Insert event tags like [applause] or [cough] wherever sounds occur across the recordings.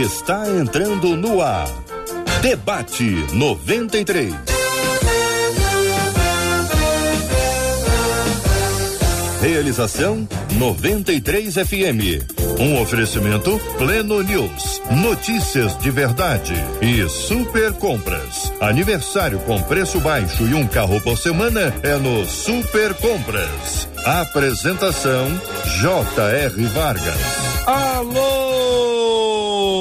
está entrando no ar. Debate 93. Realização 93 FM. Um oferecimento Pleno News. Notícias de verdade e super compras. Aniversário com preço baixo e um carro por semana é no Super Compras. Apresentação J.R. Vargas. Alô,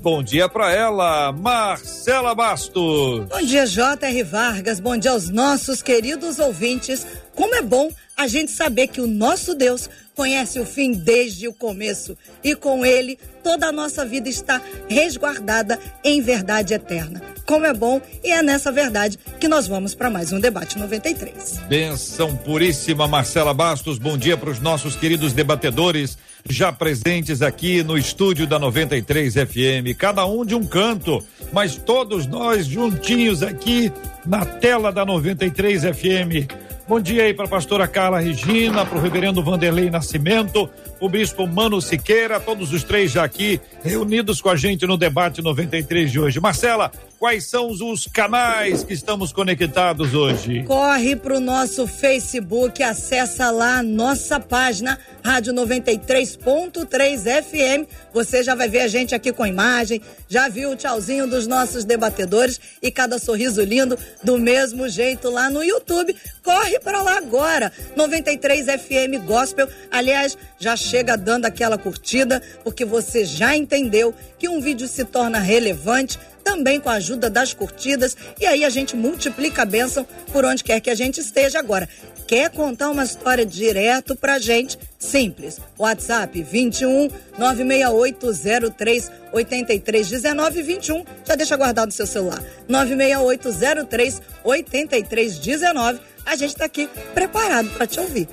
Bom dia para ela, Marcela Bastos. Bom dia, J.R. Vargas. Bom dia aos nossos queridos ouvintes. Como é bom a gente saber que o nosso Deus conhece o fim desde o começo e com ele toda a nossa vida está resguardada em verdade eterna. Como é bom e é nessa verdade que nós vamos para mais um debate 93. Benção puríssima Marcela Bastos. Bom dia para os nossos queridos debatedores já presentes aqui no estúdio da 93 FM, cada um de um canto, mas todos nós juntinhos aqui na tela da 93 FM Bom dia aí para a pastora Carla Regina, para o reverendo Vanderlei Nascimento, o bispo Mano Siqueira, todos os três já aqui reunidos com a gente no debate 93 de hoje. Marcela, quais são os canais que estamos conectados hoje? Corre para o nosso Facebook, acessa lá a nossa página Rádio 93.3 FM. Você já vai ver a gente aqui com imagem, já viu o tchauzinho dos nossos debatedores e cada sorriso lindo do mesmo jeito lá no YouTube. Corre para lá agora. 93 FM Gospel. Aliás, já chega dando aquela curtida, porque você já entendeu que um vídeo se torna relevante também com a ajuda das curtidas, e aí a gente multiplica a bênção por onde quer que a gente esteja. Agora, quer contar uma história direto pra gente? Simples. WhatsApp 21 96803 8319 21. Já deixa guardado no seu celular. 96803 8319. A gente tá aqui preparado para te ouvir.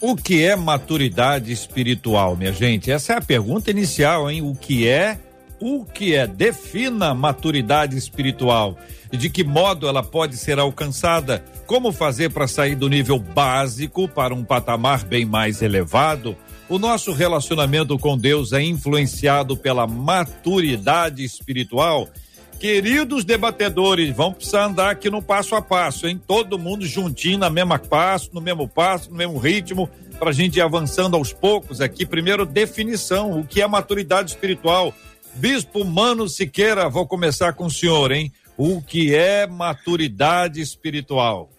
O que é maturidade espiritual, minha gente? Essa é a pergunta inicial, hein? O que é o que é? Defina maturidade espiritual e de que modo ela pode ser alcançada. Como fazer para sair do nível básico para um patamar bem mais elevado? O nosso relacionamento com Deus é influenciado pela maturidade espiritual. Queridos debatedores, vão precisar andar aqui no passo a passo, hein? Todo mundo juntinho na mesma passo, no mesmo passo, no mesmo ritmo, para a gente ir avançando aos poucos aqui. Primeiro, definição: o que é maturidade espiritual? Bispo Mano Siqueira, vou começar com o senhor, hein? O que é maturidade espiritual?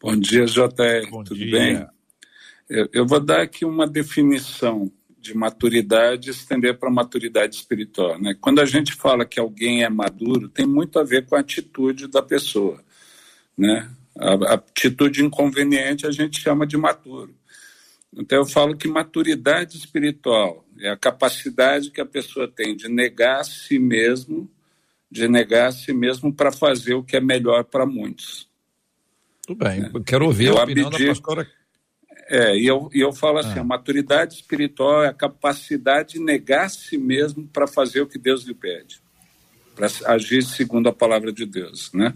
Bom dia, JR. Bom Tudo dia. bem? Eu, eu, vou dar aqui uma definição de maturidade e estender para maturidade espiritual. Né? Quando a gente fala que alguém é maduro, tem muito a ver com a atitude da pessoa. Né? A, a atitude inconveniente a gente chama de maturo. Então eu falo que maturidade espiritual é a capacidade que a pessoa tem de negar a si mesmo, de negar a si mesmo para fazer o que é melhor para muitos. Tudo bem, é. quero ouvir eu a opinião abdico, da pastora. É, e eu, e eu falo assim, ah. a maturidade espiritual é a capacidade de negar a si mesmo para fazer o que Deus lhe pede, para agir segundo a palavra de Deus, né?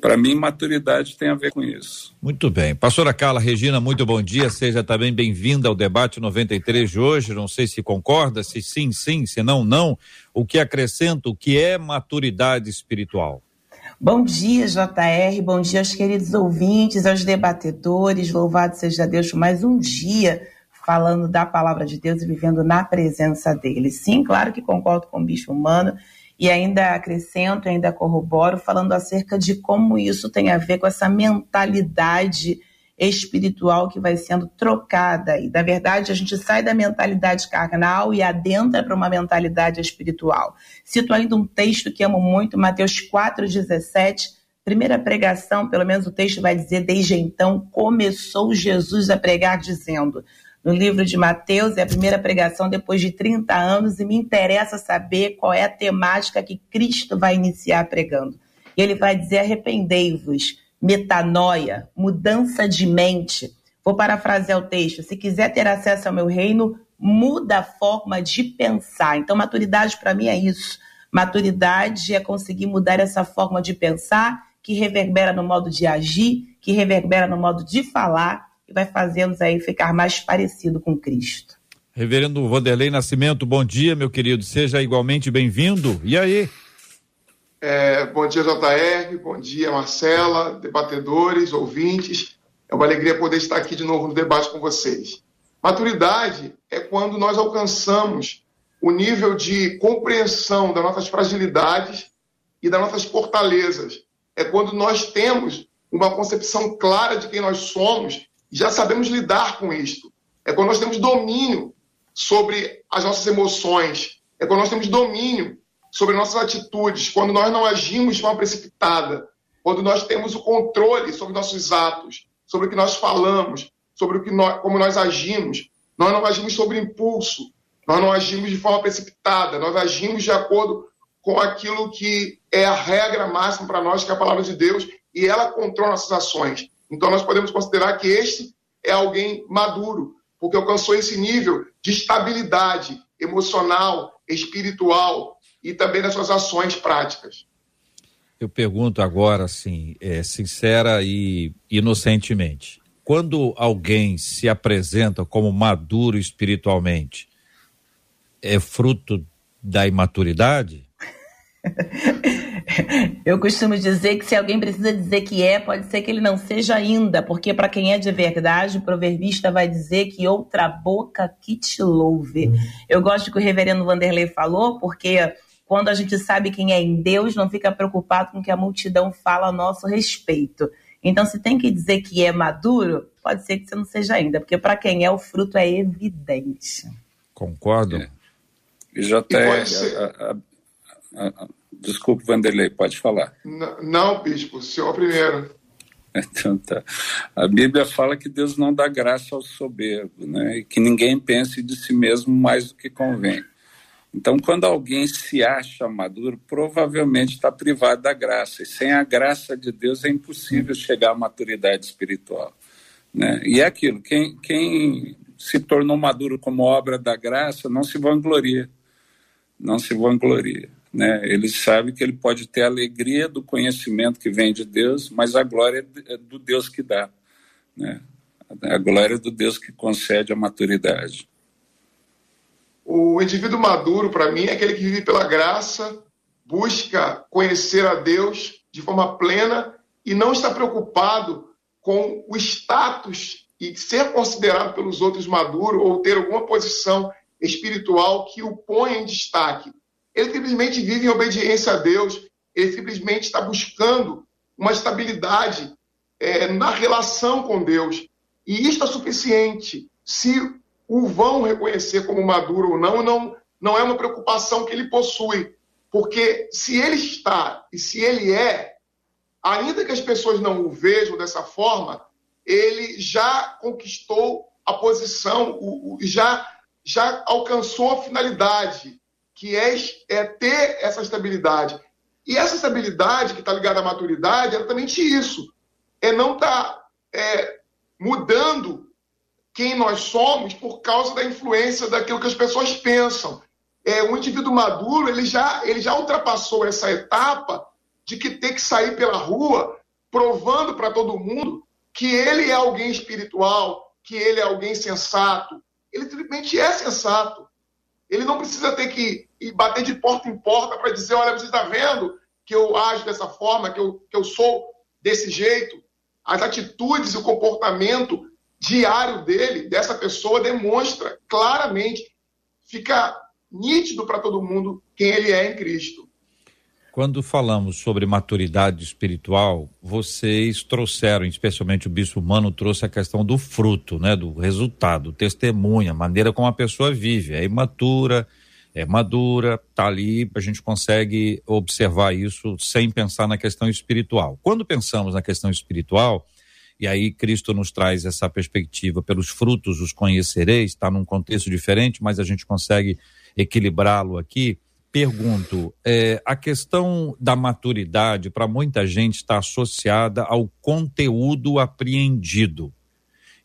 Para mim, maturidade tem a ver com isso. Muito bem. Pastora Carla Regina, muito bom dia. Seja também bem-vinda ao debate 93 de hoje. Não sei se concorda, se sim, sim, se não, não. O que acrescenta, o que é maturidade espiritual? Bom dia, JR. Bom dia aos queridos ouvintes, aos debatedores. Louvado seja Deus por mais um dia falando da palavra de Deus e vivendo na presença dele. Sim, claro que concordo com o bicho humano e ainda acrescento, ainda corroboro, falando acerca de como isso tem a ver com essa mentalidade espiritual que vai sendo trocada. E, na verdade, a gente sai da mentalidade carnal e adentra para uma mentalidade espiritual. Cito ainda um texto que amo muito, Mateus 4,17. Primeira pregação, pelo menos o texto vai dizer, desde então começou Jesus a pregar, dizendo: no livro de Mateus, é a primeira pregação depois de 30 anos, e me interessa saber qual é a temática que Cristo vai iniciar pregando. E ele vai dizer: arrependei-vos, metanoia, mudança de mente. Vou parafrasear o texto: se quiser ter acesso ao meu reino, muda a forma de pensar. Então, maturidade para mim é isso. Maturidade é conseguir mudar essa forma de pensar, que reverbera no modo de agir, que reverbera no modo de falar vai fazendo aí ficar mais parecido com Cristo. Reverendo Vanderlei Nascimento, bom dia, meu querido. Seja igualmente bem-vindo. E aí? É, bom dia, JR. Bom dia, Marcela, debatedores, ouvintes. É uma alegria poder estar aqui de novo no debate com vocês. Maturidade é quando nós alcançamos o nível de compreensão das nossas fragilidades e das nossas fortalezas. É quando nós temos uma concepção clara de quem nós somos já sabemos lidar com isto. É quando nós temos domínio sobre as nossas emoções, é quando nós temos domínio sobre nossas atitudes, quando nós não agimos de forma precipitada, quando nós temos o controle sobre nossos atos, sobre o que nós falamos, sobre o que nós, como nós agimos. Nós não agimos sobre impulso, nós não agimos de forma precipitada, nós agimos de acordo com aquilo que é a regra máxima para nós, que é a palavra de Deus, e ela controla nossas ações. Então nós podemos considerar que este é alguém maduro, porque alcançou esse nível de estabilidade emocional, espiritual e também das suas ações práticas. Eu pergunto agora, assim, é, sincera e inocentemente: quando alguém se apresenta como maduro espiritualmente, é fruto da imaturidade? [laughs] [laughs] Eu costumo dizer que se alguém precisa dizer que é, pode ser que ele não seja ainda, porque para quem é de verdade, o proverbista vai dizer que outra boca que te louve. Uhum. Eu gosto que o reverendo Vanderlei falou, porque quando a gente sabe quem é em Deus, não fica preocupado com o que a multidão fala a nosso respeito. Então, se tem que dizer que é maduro, pode ser que você não seja ainda, porque para quem é, o fruto é evidente. Concordo. É. E já até. Desculpe, Vanderlei, pode falar. Não, não, bispo, o senhor primeiro. [laughs] Então tá. A Bíblia fala que Deus não dá graça ao soberbo, né? E que ninguém pense de si mesmo mais do que convém. Então, quando alguém se acha maduro, provavelmente está privado da graça. E sem a graça de Deus é impossível chegar à maturidade espiritual. Né? E é aquilo: quem, quem se tornou maduro como obra da graça não se vangloria. Não se vangloria. Né? Ele sabe que ele pode ter a alegria do conhecimento que vem de Deus, mas a glória é do Deus que dá. Né? A glória é do Deus que concede a maturidade. O indivíduo maduro, para mim, é aquele que vive pela graça, busca conhecer a Deus de forma plena e não está preocupado com o status e ser considerado pelos outros maduro ou ter alguma posição espiritual que o ponha em destaque. Ele simplesmente vive em obediência a Deus, ele simplesmente está buscando uma estabilidade é, na relação com Deus. E isto é suficiente. Se o vão reconhecer como maduro ou não, não, não é uma preocupação que ele possui. Porque se ele está e se ele é, ainda que as pessoas não o vejam dessa forma, ele já conquistou a posição, o, o, já, já alcançou a finalidade, que é, é ter essa estabilidade. E essa estabilidade que está ligada à maturidade é exatamente isso. É não estar tá, é, mudando quem nós somos por causa da influência daquilo que as pessoas pensam. É, o indivíduo maduro ele já, ele já ultrapassou essa etapa de que ter que sair pela rua provando para todo mundo que ele é alguém espiritual, que ele é alguém sensato. Ele simplesmente é sensato. Ele não precisa ter que ir bater de porta em porta para dizer: olha, você está vendo que eu ajo dessa forma, que eu, que eu sou desse jeito. As atitudes e o comportamento diário dele, dessa pessoa, demonstra claramente, fica nítido para todo mundo quem ele é em Cristo. Quando falamos sobre maturidade espiritual, vocês trouxeram, especialmente o bispo humano trouxe a questão do fruto, né, do resultado, testemunha, maneira como a pessoa vive, é imatura, é madura, tá ali, a gente consegue observar isso sem pensar na questão espiritual. Quando pensamos na questão espiritual, e aí Cristo nos traz essa perspectiva, pelos frutos os conhecereis, está num contexto diferente, mas a gente consegue equilibrá-lo aqui. Pergunto, é, a questão da maturidade para muita gente está associada ao conteúdo apreendido.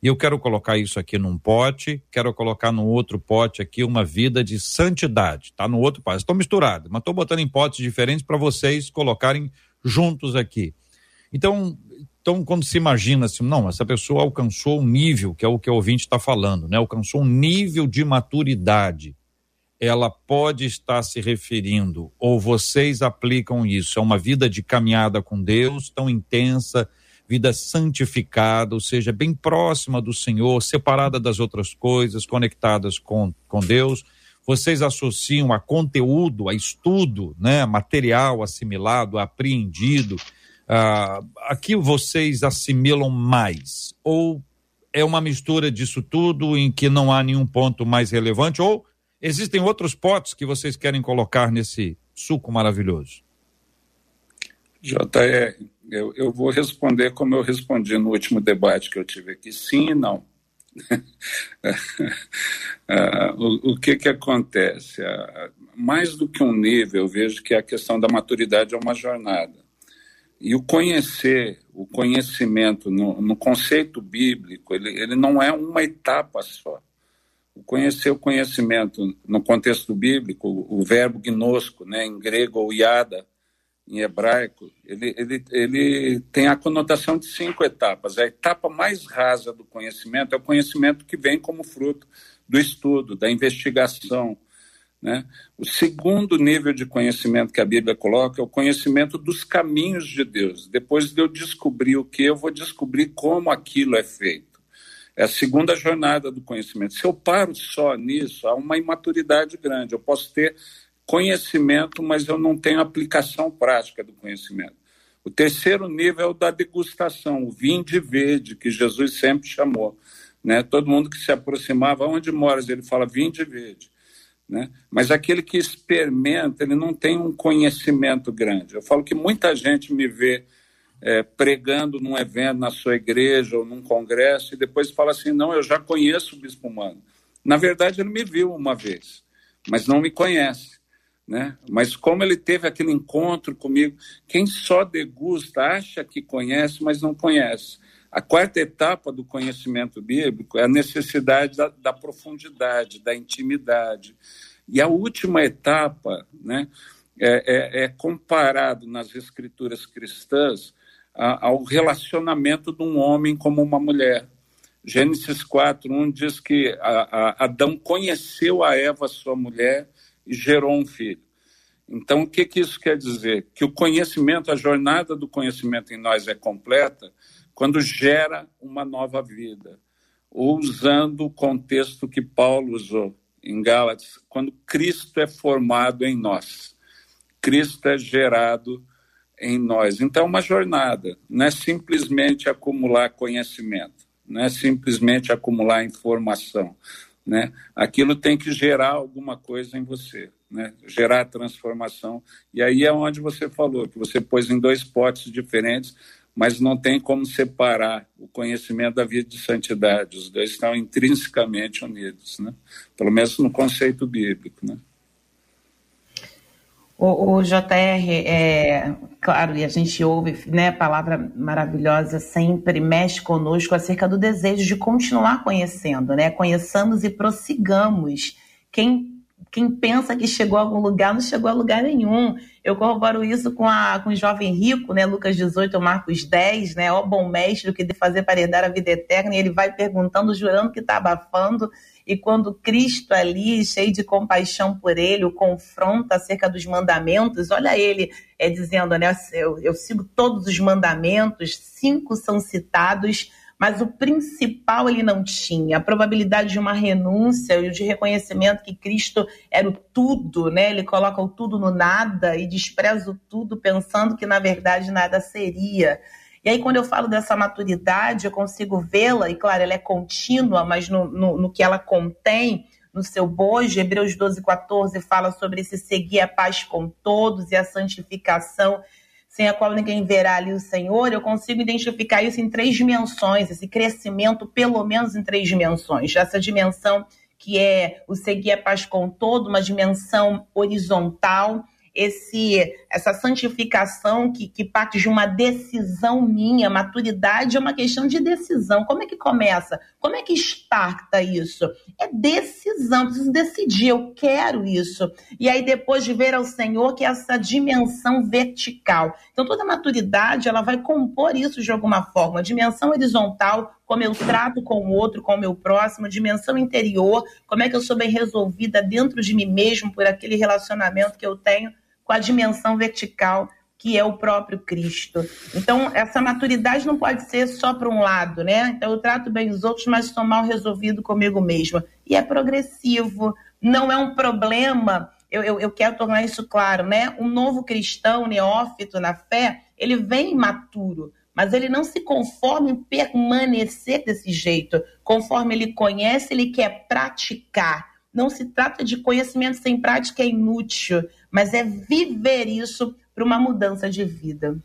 E eu quero colocar isso aqui num pote, quero colocar no outro pote aqui uma vida de santidade. Tá no outro pote. Estou misturado, mas estou botando em potes diferentes para vocês colocarem juntos aqui. Então, então, quando se imagina assim, não, essa pessoa alcançou um nível, que é o que o ouvinte está falando, né? Alcançou um nível de maturidade ela pode estar se referindo, ou vocês aplicam isso, é uma vida de caminhada com Deus tão intensa, vida santificada, ou seja, bem próxima do Senhor, separada das outras coisas, conectadas com, com Deus. Vocês associam a conteúdo, a estudo, né, material assimilado, apreendido. Ah, aqui vocês assimilam mais? Ou é uma mistura disso tudo em que não há nenhum ponto mais relevante? Ou Existem outros potes que vocês querem colocar nesse suco maravilhoso? JR, eu, eu vou responder como eu respondi no último debate que eu tive aqui: sim e não. [laughs] Ah, o, o, que que acontece? Ah, mais do que um nível, eu vejo que a questão da maturidade é uma jornada. E o conhecer, o conhecimento no, no conceito bíblico, ele, ele não é uma etapa só conhecer o conhecimento no contexto bíblico, o verbo gnosco, né, em grego ou iada, em hebraico, ele, ele, ele tem a conotação de cinco etapas. A etapa mais rasa do conhecimento é o conhecimento que vem como fruto do estudo, da investigação. Né? O segundo nível de conhecimento que a Bíblia coloca é o conhecimento dos caminhos de Deus. Depois de eu descobrir o que, eu vou descobrir como aquilo é feito. É a segunda jornada do conhecimento. Se eu paro só nisso, há uma imaturidade grande. Eu posso ter conhecimento, mas eu não tenho aplicação prática do conhecimento. O terceiro nível é o da degustação, o vinde verde, que Jesus sempre chamou. Né? Todo mundo que se aproximava, onde moras? Ele fala vinde verde. Né? Mas aquele que experimenta, ele não tem um conhecimento grande. Eu falo que muita gente me vê é, pregando num evento na sua igreja ou num congresso e depois fala assim: não, eu já conheço o Bispo Humano. Na verdade, ele me viu uma vez, mas não me conhece. Né? Mas como ele teve aquele encontro comigo, quem só degusta acha que conhece, mas não conhece. A quarta etapa do conhecimento bíblico é a necessidade da, da profundidade, da intimidade. E a última etapa né, é, é, é comparado nas escrituras cristãs ao relacionamento de um homem como uma mulher. Gênesis 4, 1 diz que a, a Adão conheceu a Eva, sua mulher, e gerou um filho. Então, o que, que isso quer dizer? Que o conhecimento, a jornada do conhecimento em nós é completa quando gera uma nova vida, ou usando o contexto que Paulo usou em Gálatas, quando Cristo é formado em nós. Cristo é gerado em nós. Então, é uma jornada, não é simplesmente acumular conhecimento, não é simplesmente acumular informação. Né? Aquilo tem que gerar alguma coisa em você, né? gerar transformação. E aí é onde você falou, que você pôs em dois potes diferentes, mas não tem como separar o conhecimento da vida de santidade. Os dois estão intrinsecamente unidos, né? pelo menos no conceito bíblico. Né? O, o JR, é, claro, e a gente ouve, né, palavra maravilhosa, sempre mexe conosco acerca do desejo de continuar conhecendo, né? Conheçamos e prossigamos. Quem, quem pensa que chegou a algum lugar, não chegou a lugar nenhum. Eu corroboro isso com, a, com o jovem rico, né? Lucas 18, Marcos 10, né? Ó bom mestre, o que de fazer para herdar a vida eterna, e ele vai perguntando, jurando que está abafando, e quando Cristo ali, cheio de compaixão por ele, o confronta acerca dos mandamentos, olha ele é, dizendo, né, eu, eu sigo todos os mandamentos, cinco são citados, mas o principal ele não tinha, a probabilidade de uma renúncia e de reconhecimento que Cristo era o tudo, né? Ele coloca o tudo no nada e despreza o tudo pensando que na verdade nada seria. E aí, quando eu falo dessa maturidade, eu consigo vê-la, e claro, ela é contínua, mas no, no, no, que ela contém, no seu bojo, Hebreus 12, 14 fala sobre esse seguir a paz com todos e a santificação, sem a qual ninguém verá ali o Senhor. Eu consigo identificar isso em três dimensões, esse crescimento, pelo menos em três dimensões. Essa dimensão que é o seguir a paz com todo, uma dimensão horizontal esse essa santificação que, que parte de uma decisão minha, maturidade é uma questão de decisão. Como é que começa? Como é que starta isso? É decisão, preciso decidir, eu quero isso. E aí depois de ver ao Senhor que é essa dimensão vertical. Então toda maturidade, ela vai compor isso de alguma forma, dimensão horizontal, como eu trato com o outro, com o meu próximo, dimensão interior, como é que eu sou bem resolvida dentro de mim mesmo por aquele relacionamento que eu tenho com a dimensão vertical que é o próprio Cristo. Então, essa maturidade não pode ser só para um lado, né? Então, eu trato bem os outros, mas estou mal resolvido comigo mesma. E é progressivo, não é um problema. Eu, eu, eu quero tornar isso claro, né? Um novo cristão, neófito na fé, ele vem imaturo, mas ele não se conforma em permanecer desse jeito. Conforme ele conhece, ele quer praticar. Não se trata de conhecimento sem prática é inútil mas é viver isso para uma mudança de vida.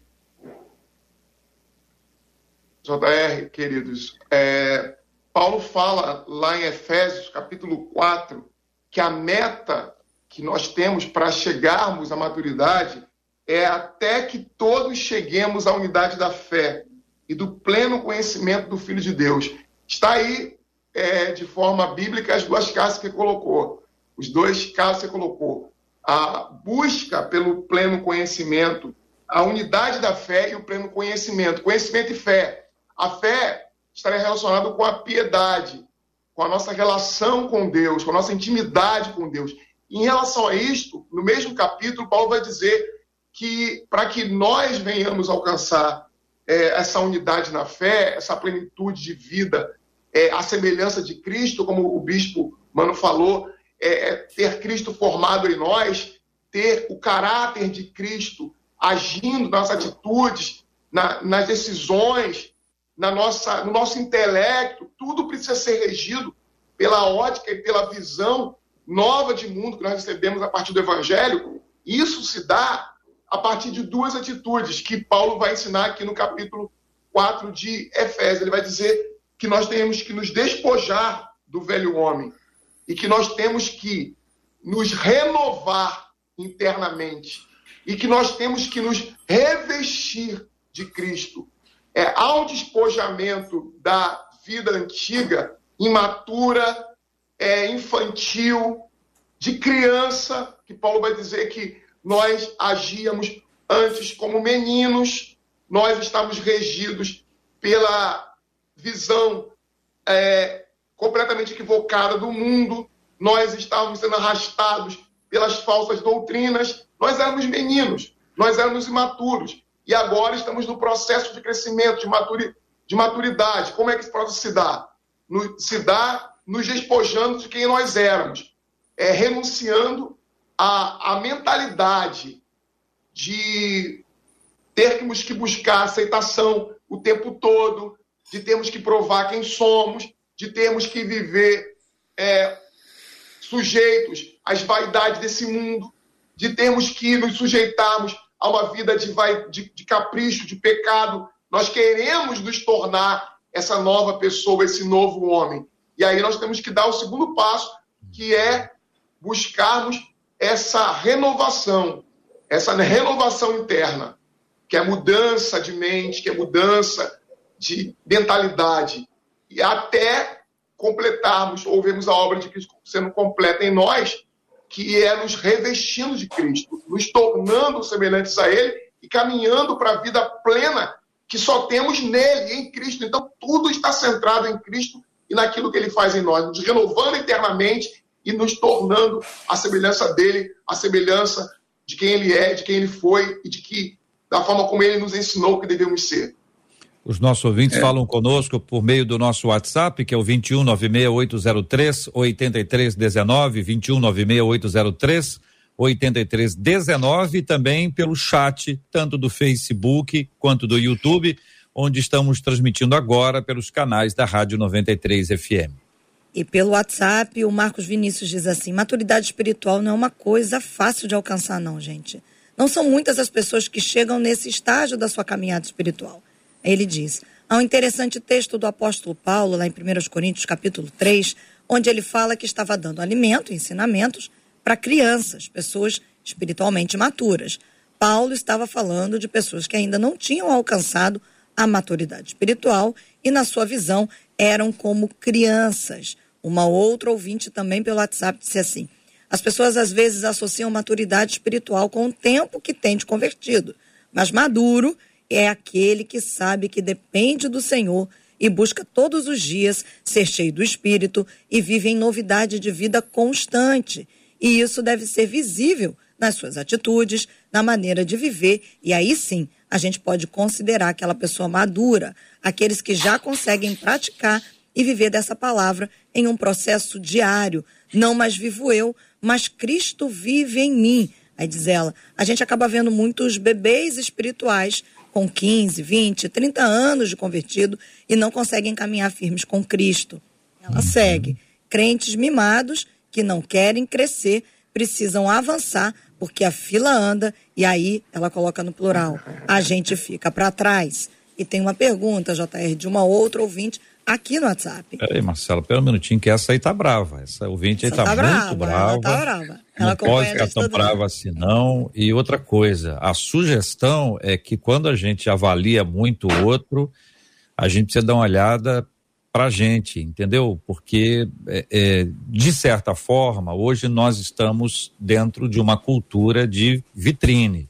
JR, queridos, é, Paulo fala lá em Efésios, capítulo 4, que a meta que nós temos para chegarmos à maturidade é até que todos cheguemos à unidade da fé e do pleno conhecimento do Filho de Deus. Está aí, é, de forma bíblica, as duas casas que colocou. Os dois casos que colocou a busca pelo pleno conhecimento, a unidade da fé e o pleno conhecimento. Conhecimento e fé. A fé estaria relacionada com a piedade, com a nossa relação com Deus, com a nossa intimidade com Deus. Em relação a isto, no mesmo capítulo, Paulo vai dizer que para que nós venhamos alcançar é, essa unidade na fé, essa plenitude de vida, é, a semelhança de Cristo, como o bispo Mano falou, é, é, ter Cristo formado em nós, ter o caráter de Cristo agindo nas atitudes, na, nas decisões, na nossa, no nosso intelecto, tudo precisa ser regido pela ótica e pela visão nova de mundo que nós recebemos a partir do Evangelho. Isso se dá a partir de duas atitudes que Paulo vai ensinar aqui no capítulo 4 de Efésios. Ele vai dizer que nós temos que nos despojar do velho homem e que nós temos que nos renovar internamente e que nós temos que nos revestir de Cristo. É ao despojamento da vida antiga, imatura, é, infantil, de criança, que Paulo vai dizer que nós agíamos antes como meninos, nós estávamos regidos pela visão é, completamente equivocada do mundo, nós estávamos sendo arrastados pelas falsas doutrinas, nós éramos meninos, nós éramos imaturos. E agora estamos no processo de crescimento, de, maturi de maturidade. Como é que esse processo se dá? No, se dá nos despojando de quem nós éramos, é, renunciando à, à mentalidade de termos que buscar aceitação o tempo todo, de termos que provar quem somos, de termos que viver é, sujeitos às vaidades desse mundo, de termos que nos sujeitarmos a uma vida de, vai, de, de capricho, de pecado. Nós queremos nos tornar essa nova pessoa, esse novo homem. E aí nós temos que dar o segundo passo, que é buscarmos essa renovação, essa renovação interna, que é mudança de mente, que é mudança de mentalidade, e até completarmos ou vermos a obra de Cristo sendo completa em nós, que é nos revestindo de Cristo, nos tornando semelhantes a Ele e caminhando para a vida plena que só temos nele, em Cristo. Então, tudo está centrado em Cristo e naquilo que Ele faz em nós, nos renovando internamente e nos tornando a semelhança dele, a semelhança de quem Ele é, de quem Ele foi e de que da forma como Ele nos ensinou que devemos ser. Os nossos ouvintes é. falam conosco por meio do nosso WhatsApp, que é o 21 96803 8319, 21 96803 8319 e também pelo chat, tanto do Facebook quanto do YouTube, onde estamos transmitindo agora pelos canais da Rádio 93 FM. E pelo WhatsApp, o Marcos Vinícius diz assim: maturidade espiritual não é uma coisa fácil de alcançar, não, gente. Não são muitas as pessoas que chegam nesse estágio da sua caminhada espiritual. Ele diz: há um interessante texto do apóstolo Paulo, lá em 1 Coríntios, capítulo 3, onde ele fala que estava dando alimento, ensinamentos para crianças, pessoas espiritualmente maturas. Paulo estava falando de pessoas que ainda não tinham alcançado a maturidade espiritual e, na sua visão, eram como crianças. Uma outra ouvinte também pelo WhatsApp disse assim: as pessoas às vezes associam maturidade espiritual com o tempo que tem de convertido, mas maduro é aquele que sabe que depende do Senhor e busca todos os dias ser cheio do Espírito e vive em novidade de vida constante. E isso deve ser visível nas suas atitudes, na maneira de viver, e aí sim a gente pode considerar aquela pessoa madura, aqueles que já conseguem praticar e viver dessa palavra em um processo diário. Não mais vivo eu, mas Cristo vive em mim. Aí diz ela, a gente acaba vendo muitos bebês espirituais com 15, 20, 30 anos de convertido e não conseguem caminhar firmes com Cristo. Ela uhum. segue. Crentes mimados que não querem crescer precisam avançar porque a fila anda e aí ela coloca no plural. A gente fica para trás. E tem uma pergunta, JR, de uma outra ouvinte aqui no WhatsApp. Peraí, Marcela, pera um minutinho, que essa aí tá brava. Essa ouvinte aí tá, tá brava, muito brava. Ela tá brava. Ela não pode ficar tão brava assim, não. E outra coisa, a sugestão é que quando a gente avalia muito o outro, a gente precisa dar uma olhada para a gente, entendeu? Porque, é, é, de certa forma, hoje nós estamos dentro de uma cultura de vitrine.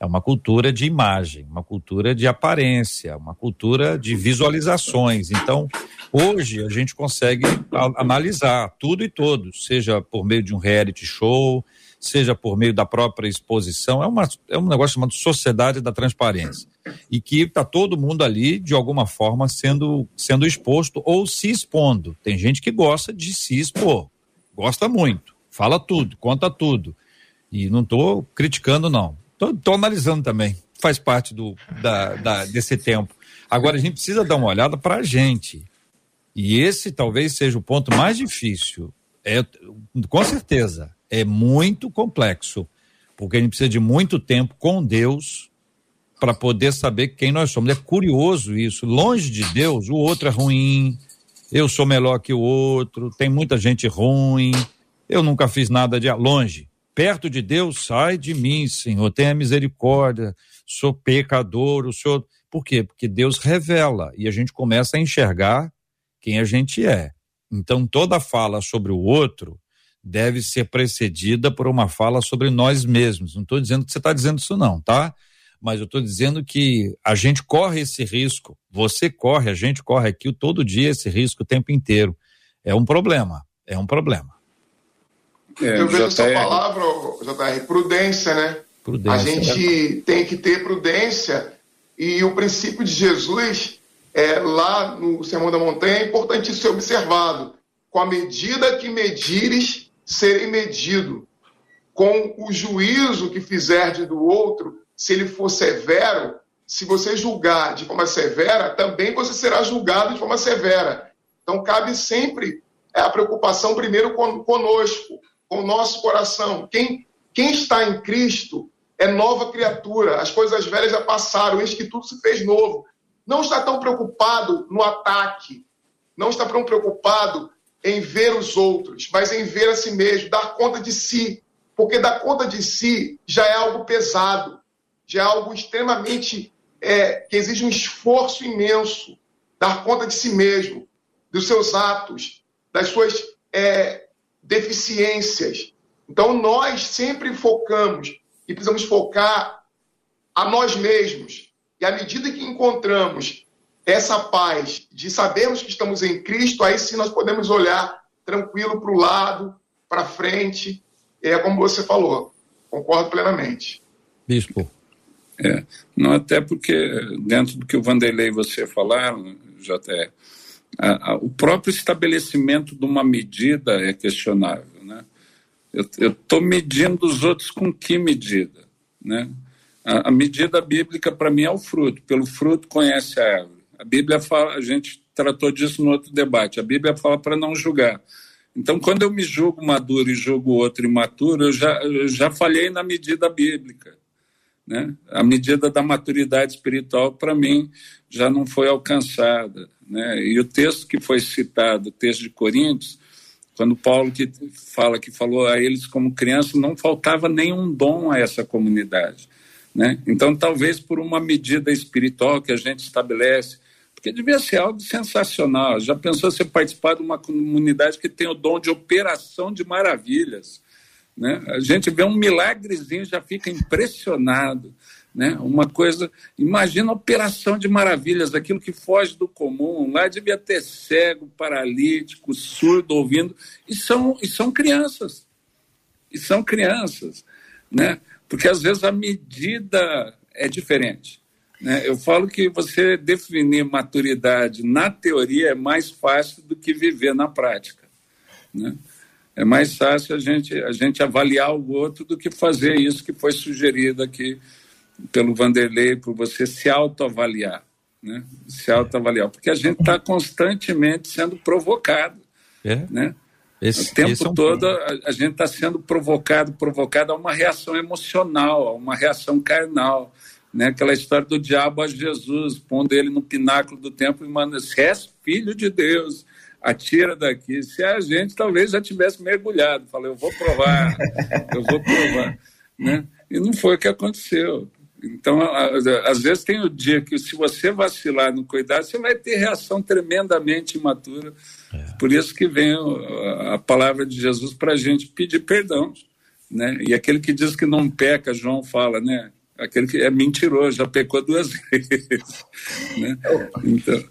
É uma cultura de imagem, uma cultura de aparência, uma cultura de visualizações. Então, hoje a gente consegue analisar tudo e todos, seja por meio de um reality show, seja por meio da própria exposição. É, uma, é um negócio chamado Sociedade da Transparência. E que está todo mundo ali, de alguma forma, sendo, sendo exposto ou se expondo. Tem gente que gosta de se expor, gosta muito, fala tudo, conta tudo. E não estou criticando, não. Estou analisando também. Faz parte do, da, da, desse tempo. Agora, a gente precisa dar uma olhada para a gente. E esse talvez seja o ponto mais difícil. É, com certeza, é muito complexo. Porque a gente precisa de muito tempo com Deus para poder saber quem nós somos. É curioso isso. Longe de Deus, o outro é ruim, eu sou melhor que o outro, tem muita gente ruim, eu nunca fiz nada de longe perto de Deus, sai de mim, Senhor, tenha misericórdia, sou pecador, o Senhor. Por quê? Porque Deus revela e a gente começa a enxergar quem a gente é. Então, toda fala sobre o outro deve ser precedida por uma fala sobre nós mesmos. Não estou dizendo que você está dizendo isso, não, tá? Mas eu estou dizendo que a gente corre esse risco, você corre, a gente corre aqui todo dia esse risco o tempo inteiro. É um problema, é um problema. É, eu vejo JR... essa palavra, JR, prudência, né? Prudência, a gente né? tem que ter prudência e o princípio de Jesus é, lá no Sermão da Montanha é importante ser observado. Com a medida que medires, serei medido. Com o juízo que fizerdes do outro, se ele for severo, se você julgar de forma severa, também você será julgado de forma severa. Então, cabe sempre é, a preocupação primeiro conosco, com o nosso coração. Quem, quem está em Cristo é nova criatura. As coisas velhas já passaram, eis que tudo se fez novo. Não está tão preocupado no ataque, não está tão preocupado em ver os outros, mas em ver a si mesmo, dar conta de si. Porque dar conta de si já é algo pesado, já é algo extremamente é, que exige um esforço imenso. Dar conta de si mesmo, dos seus atos, das suas é, deficiências. Então, nós sempre focamos e precisamos focar a nós mesmos. E à medida que encontramos essa paz de sabermos que estamos em Cristo, aí sim nós podemos olhar tranquilo para o lado, para frente. É como você falou. Concordo plenamente. Bispo. É, não, até porque dentro do que o Vanderlei e você falaram, O próprio estabelecimento de uma medida é questionável. Né? Eu estou medindo os outros com que medida? Né? A, a medida bíblica, para mim, é o fruto. Pelo fruto conhece a árvore. A Bíblia fala, a gente tratou disso no outro debate, a Bíblia fala para não julgar. Então, quando eu me julgo maduro e julgo outro imaturo, eu já, eu já falhei na medida bíblica. Né? A medida da maturidade espiritual, para mim, já não foi alcançada. Né? E o texto que foi citado, o texto de Coríntios, Quando Paulo que fala que falou a eles como crianças, não faltava nenhum dom a essa comunidade. Né? Então, talvez por uma medida espiritual que a gente estabelece, porque devia ser algo sensacional. Já pensou você participar de uma comunidade que tem o dom de operação de maravilhas? Né? A gente vê um milagrezinho já fica impressionado. Né? Uma coisa, imagina a operação de maravilhas, aquilo que foge do comum. Lá devia ter cego, paralítico, surdo ouvindo, e são, e são crianças. E são crianças, né? Porque às vezes a medida é diferente. Né? Eu falo que você definir maturidade na teoria é mais fácil do que viver na prática. Né? É mais fácil a gente, a gente avaliar o outro do que fazer isso que foi sugerido aqui pelo Vanderlei, por você se autoavaliar. Né? Se autoavaliar. Porque a gente está constantemente sendo provocado. É. Né? Esse, o tempo é um todo a, a, gente está sendo provocado, provocado a uma reação emocional, a uma reação carnal. Né? Aquela história do diabo a Jesus, pondo ele no pináculo do templo e manda, se és filho de Deus, atira daqui. Se a gente talvez já tivesse mergulhado, falei, eu vou provar, eu vou provar. [laughs] Né? E não foi o que aconteceu. Então, às vezes tem o dia que se você vacilar no cuidado, você vai ter reação tremendamente imatura. É. Por isso que vem a palavra de Jesus para a gente pedir perdão. Né? E aquele que diz que não peca, João fala, né? Aquele que é mentiroso, já pecou duas [laughs] vezes. Né? Então,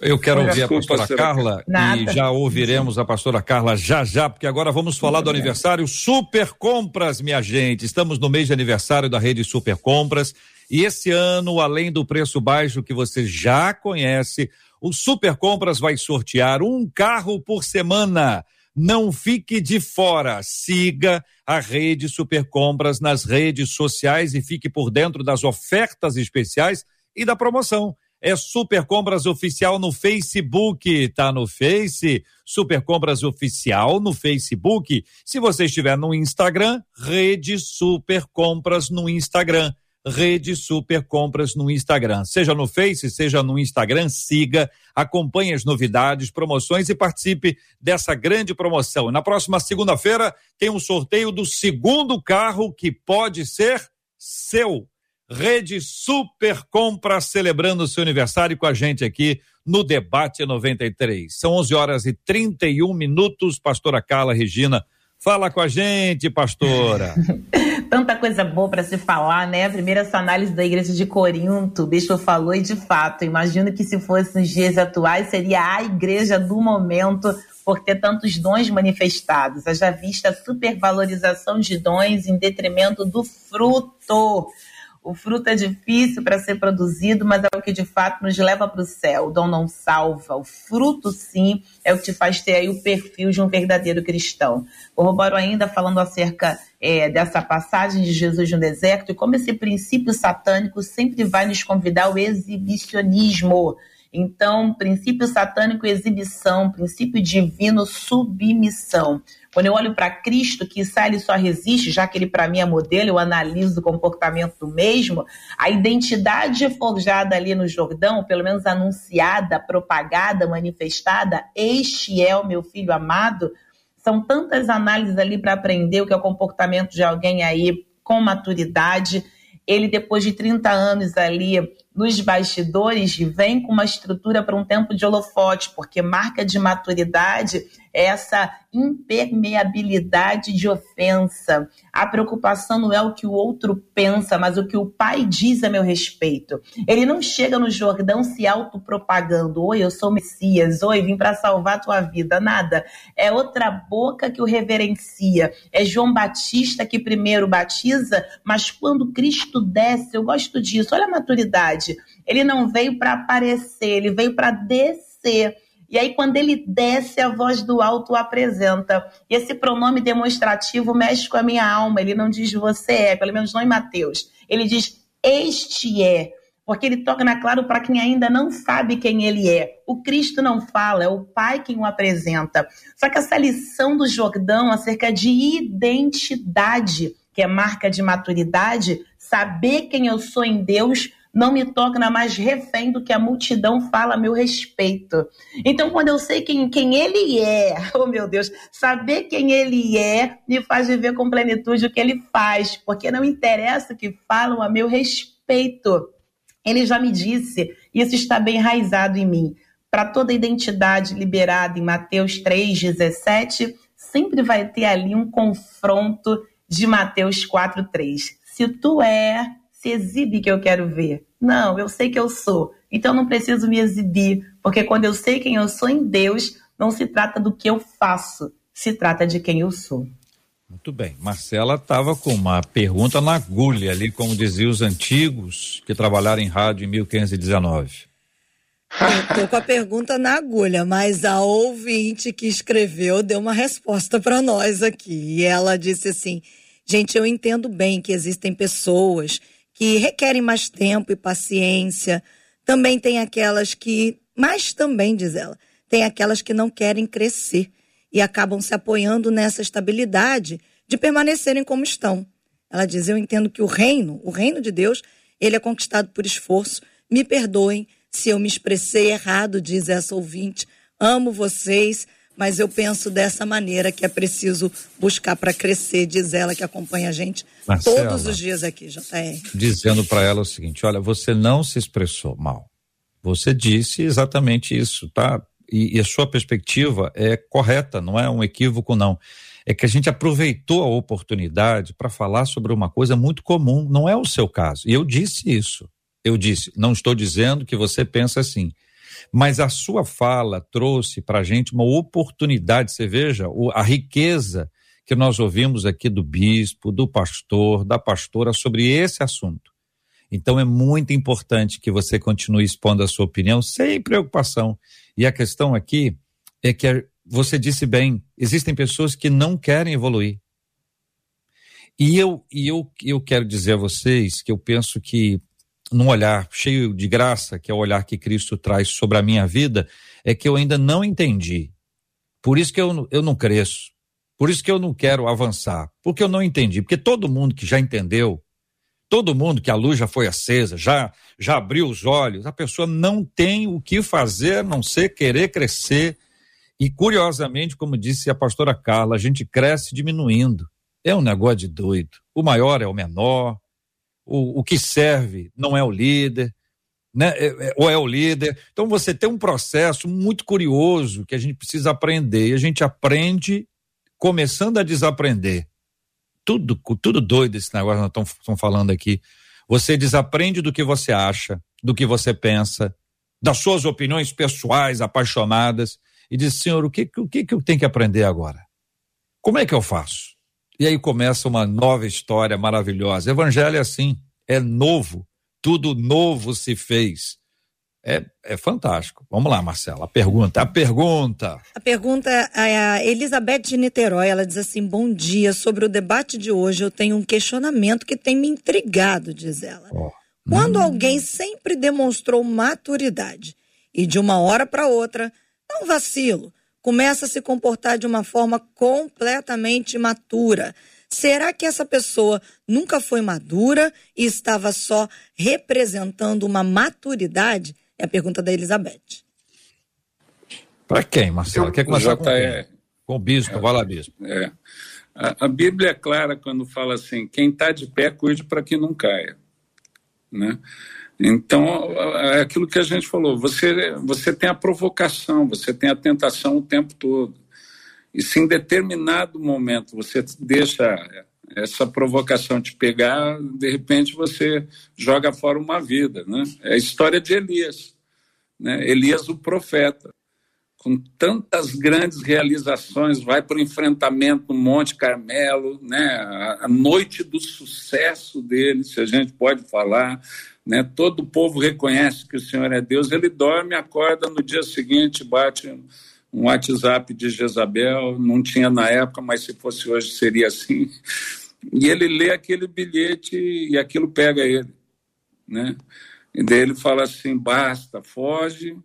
eu quero ouvir a pastora Carla Nada. e já ouviremos a pastora Carla já já, porque agora vamos falar do aniversário Super Compras, minha gente. Estamos no mês de aniversário da rede Super Compras e esse ano, além do preço baixo que você já conhece, o Super Compras vai sortear um carro por semana. Não fique de fora. Siga a rede Super Compras nas redes sociais e fique por dentro das ofertas especiais e da promoção é Super Compras Oficial no Facebook. Tá no Face, Super Compras Oficial no Facebook. Se você estiver no Instagram, Rede Super Compras no Instagram. Rede Super Compras no Instagram. Seja no Face, seja no Instagram, siga, acompanhe as novidades, promoções e participe dessa grande promoção. Na próxima segunda-feira tem um sorteio do segundo carro que pode ser seu. Rede Super Compra celebrando seu aniversário com a gente aqui no Debate 93. São 11 horas e 31 minutos. Pastora Carla Regina, fala com a gente, pastora. [laughs] Tanta coisa boa para se falar, né? Primeiro, essa análise da igreja de Corinto, o bispo falou, e de fato, imagino que se fosse nos dias atuais, seria a igreja do momento por ter tantos dons manifestados. Haja vista supervalorização de dons em detrimento do fruto. O fruto é difícil para ser produzido, mas é o que de fato nos leva para o céu. O dom não salva. O fruto, sim, é o que te faz ter aí o perfil de um verdadeiro cristão. Corroboro ainda falando acerca é, dessa passagem de Jesus no deserto e como esse princípio satânico sempre vai nos convidar ao exibicionismo. Então, princípio satânico, exibição, princípio divino, submissão. Quando eu olho para Cristo, que sai ele só resiste, já que ele para mim é modelo, eu analiso o comportamento do mesmo, a identidade forjada ali no Jordão, pelo menos anunciada, propagada, manifestada, este é o meu filho amado, são tantas análises ali para aprender o que é o comportamento de alguém aí com maturidade. Ele, depois de 30 anos ali nos bastidores, vem com uma estrutura para um tempo de holofote, porque marca de maturidade é essa impermeabilidade de ofensa. A preocupação não é o que o outro pensa, mas o que o pai diz a meu respeito. Ele não chega no Jordão se autopropagando. Oi, eu sou Messias. Oi, vim para salvar a tua vida. Nada. É outra boca que o reverencia. É João Batista que primeiro batiza, mas quando Cristo desce, eu gosto disso. Olha a maturidade. Ele não veio para aparecer, ele veio para descer. E aí, quando ele desce, a voz do alto o apresenta. E esse pronome demonstrativo mexe com a minha alma. Ele não diz você é, pelo menos não em Mateus. Ele diz este é. Porque ele toca na claro para quem ainda não sabe quem ele é. O Cristo não fala, é o Pai quem o apresenta. Só que essa lição do Jordão acerca de identidade, que é marca de maturidade, saber quem eu sou em Deus, não me torna mais refém do que a multidão fala a meu respeito. Então, quando eu sei quem, quem ele é, [laughs] oh meu Deus, saber quem ele é me faz viver com plenitude o que ele faz, porque não interessa o que falam a meu respeito. Ele já me disse, isso está bem enraizado em mim. Para toda identidade liberada em Mateus 3,17, sempre vai ter ali um confronto de Mateus 4,3. Se tu é, se exibe que eu quero ver. Não, eu sei que eu sou, então não preciso me exibir, porque quando eu sei quem eu sou em Deus, não se trata do que eu faço, se trata de quem eu sou. Muito bem. Marcela estava com uma pergunta na agulha ali, como diziam os antigos que trabalharam em rádio em 1519. Eu tô com a pergunta na agulha, mas a ouvinte que escreveu deu uma resposta para nós aqui. E ela disse assim: gente, eu entendo bem que existem pessoas que requerem mais tempo e paciência. Também tem aquelas que, mas também, diz ela, tem aquelas que não querem crescer e acabam se apoiando nessa estabilidade de permanecerem como estão. Ela diz: Eu entendo que o reino, o reino de Deus, ele é conquistado por esforço. Me perdoem se eu me expressei errado, diz essa ouvinte. Amo vocês, mas eu penso dessa maneira que é preciso buscar para crescer, diz ela que acompanha a gente Marcela, todos os dias aqui, JR. Dizendo para ela o seguinte: olha, você não se expressou mal. Você disse exatamente isso, tá? e, e a sua perspectiva é correta, não é um equívoco, não. É que a gente aproveitou a oportunidade para falar sobre uma coisa muito comum, não é o seu caso. E eu disse isso. Eu disse, não estou dizendo que você pensa assim, mas a sua fala trouxe para a gente uma oportunidade. Você veja a riqueza que nós ouvimos aqui do bispo, do pastor, da pastora sobre esse assunto. Então é muito importante que você continue expondo a sua opinião sem preocupação e a questão aqui é que você disse bem, existem pessoas que não querem evoluir. E eu, e eu, eu quero dizer a vocês que eu penso que num olhar cheio de graça, que é o olhar que Cristo traz sobre a minha vida, é que eu ainda não entendi. Por isso que eu, eu não cresço. Por isso que eu não quero avançar. Porque eu não entendi. Porque todo mundo que já entendeu todo mundo que a luz já foi acesa, já já abriu os olhos, a pessoa não tem o que fazer, a não ser querer crescer. E curiosamente, como disse a pastora Carla, a gente cresce diminuindo. É um negócio de doido. O maior é o menor, o, o que serve não é o líder, né? É, é, ou é o líder. Então você tem um processo muito curioso que a gente precisa aprender. E a gente aprende começando a desaprender tudo, tudo doido esse negócio que nós estamos falando aqui. Você desaprende do que você acha, do que você pensa, das suas opiniões pessoais, apaixonadas, e diz, Senhor, o que, o que, que eu tenho que aprender agora? Como é que eu faço? E aí começa uma nova história maravilhosa. Evangelho é assim, é novo, tudo novo se fez é, é fantástico. Vamos lá, Marcela. A pergunta, a pergunta. A pergunta é a Elizabeth de Niterói. Ela diz assim: Bom dia. Sobre o debate de hoje, eu tenho um questionamento que tem me intrigado, diz ela. Oh. Quando hum. alguém sempre demonstrou maturidade e de uma hora para outra, dá um vacilo, começa a se comportar de uma forma completamente imatura. Será que essa pessoa nunca foi madura e estava só representando uma maturidade? É a pergunta da Elizabeth. Para quem, Marcelo? Quer começar com, quem? com o bispo? É, Vai lá, bispo. É. A, a, Bíblia é clara quando fala assim: quem está de pé, cuide para que não caia. Né? Então, é aquilo que a gente falou: você, você tem a provocação, você tem a tentação o tempo todo. E se em determinado momento você deixa essa provocação te pegar, de repente você joga fora uma vida. Né? É a história de Elias. Né? Elias, o profeta, com tantas grandes realizações, vai para o enfrentamento no Monte Carmelo, né? a, noite do sucesso dele, se a gente pode falar. Né? Todo o povo reconhece que o Senhor é Deus. Ele dorme, acorda no dia seguinte, bate um WhatsApp de Jezabel, não tinha na época, mas se fosse hoje seria assim. E ele lê aquele bilhete e aquilo pega ele, né? E daí ele fala assim: basta, foge,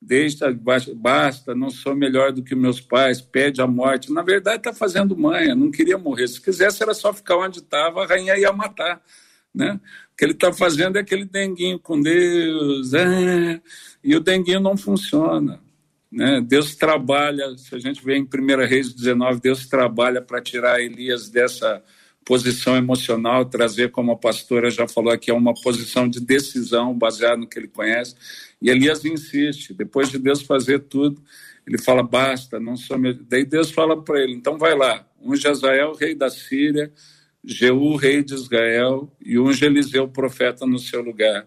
deixa, basta, não sou melhor do que meus pais, pede a morte. Na verdade, está fazendo manha, não queria morrer. Se quisesse, era só ficar onde estava, a rainha ia matar. Né? Que ele está fazendo é aquele denguinho com Deus, é, e o denguinho não funciona. Né? Deus trabalha, se a gente vê em 1 Reis 19, Deus trabalha para tirar Elias dessa posição emocional, trazer, como a pastora já falou aqui, é uma posição de decisão baseada no que ele conhece. E Elias insiste, depois de Deus fazer tudo, ele fala: basta, não sou meu. Daí Deus fala para ele: então vai lá, unge Azael, rei da Síria, Jeú, rei de Israel, e unge Eliseu, profeta, no seu lugar.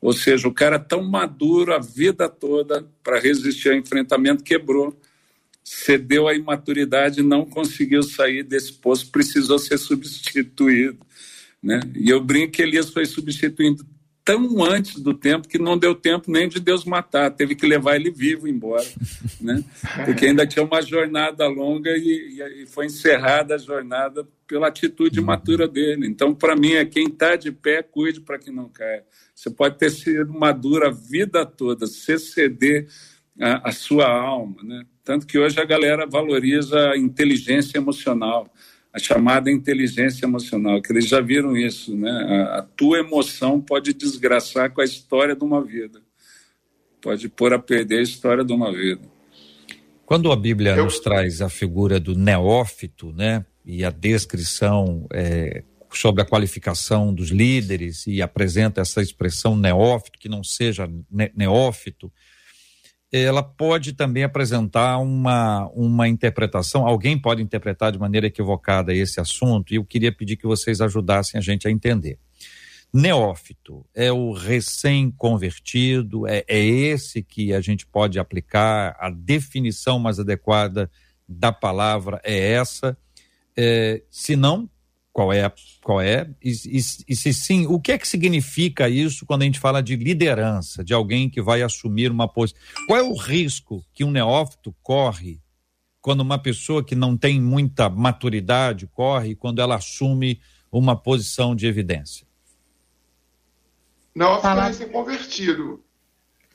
Ou seja, o cara tão maduro a vida toda para resistir ao enfrentamento quebrou cedeu à imaturidade, não conseguiu sair desse posto, precisou ser substituído. Né? E eu brinco que Elias foi substituindo tão antes do tempo que não deu tempo nem de Deus matar, teve que levar ele vivo embora, [laughs] né? Porque ainda tinha uma jornada longa e, e foi encerrada a jornada pela atitude matura dele. Então, para mim, é quem está de pé, cuide para que não caia. Você pode ter sido maduro a vida toda, se ceder a, a sua alma, né? Tanto que hoje a galera valoriza a inteligência emocional, a chamada inteligência emocional, que eles já viram isso, né? A, a tua emoção pode desgraçar com a história de uma vida, pode pôr a perder a história de uma vida. Quando a Bíblia Eu... nos traz a figura do neófito, né? E a descrição é, sobre a qualificação dos líderes e apresenta essa expressão neófito, que não seja neófito, ela pode também apresentar uma, uma interpretação, alguém pode interpretar de maneira equivocada esse assunto, e eu queria pedir que vocês ajudassem a gente a entender. Neófito é o recém-convertido, é, é esse que a gente pode aplicar, a definição mais adequada da palavra é essa. É, se não, qual é, qual é e, e, e, se sim, o que é que significa isso quando a gente fala de liderança, de alguém que vai assumir uma posição? Qual é o risco que um neófito corre quando uma pessoa que não tem muita maturidade corre quando ela assume uma posição de evidência? Neófito Fala... é ser convertido,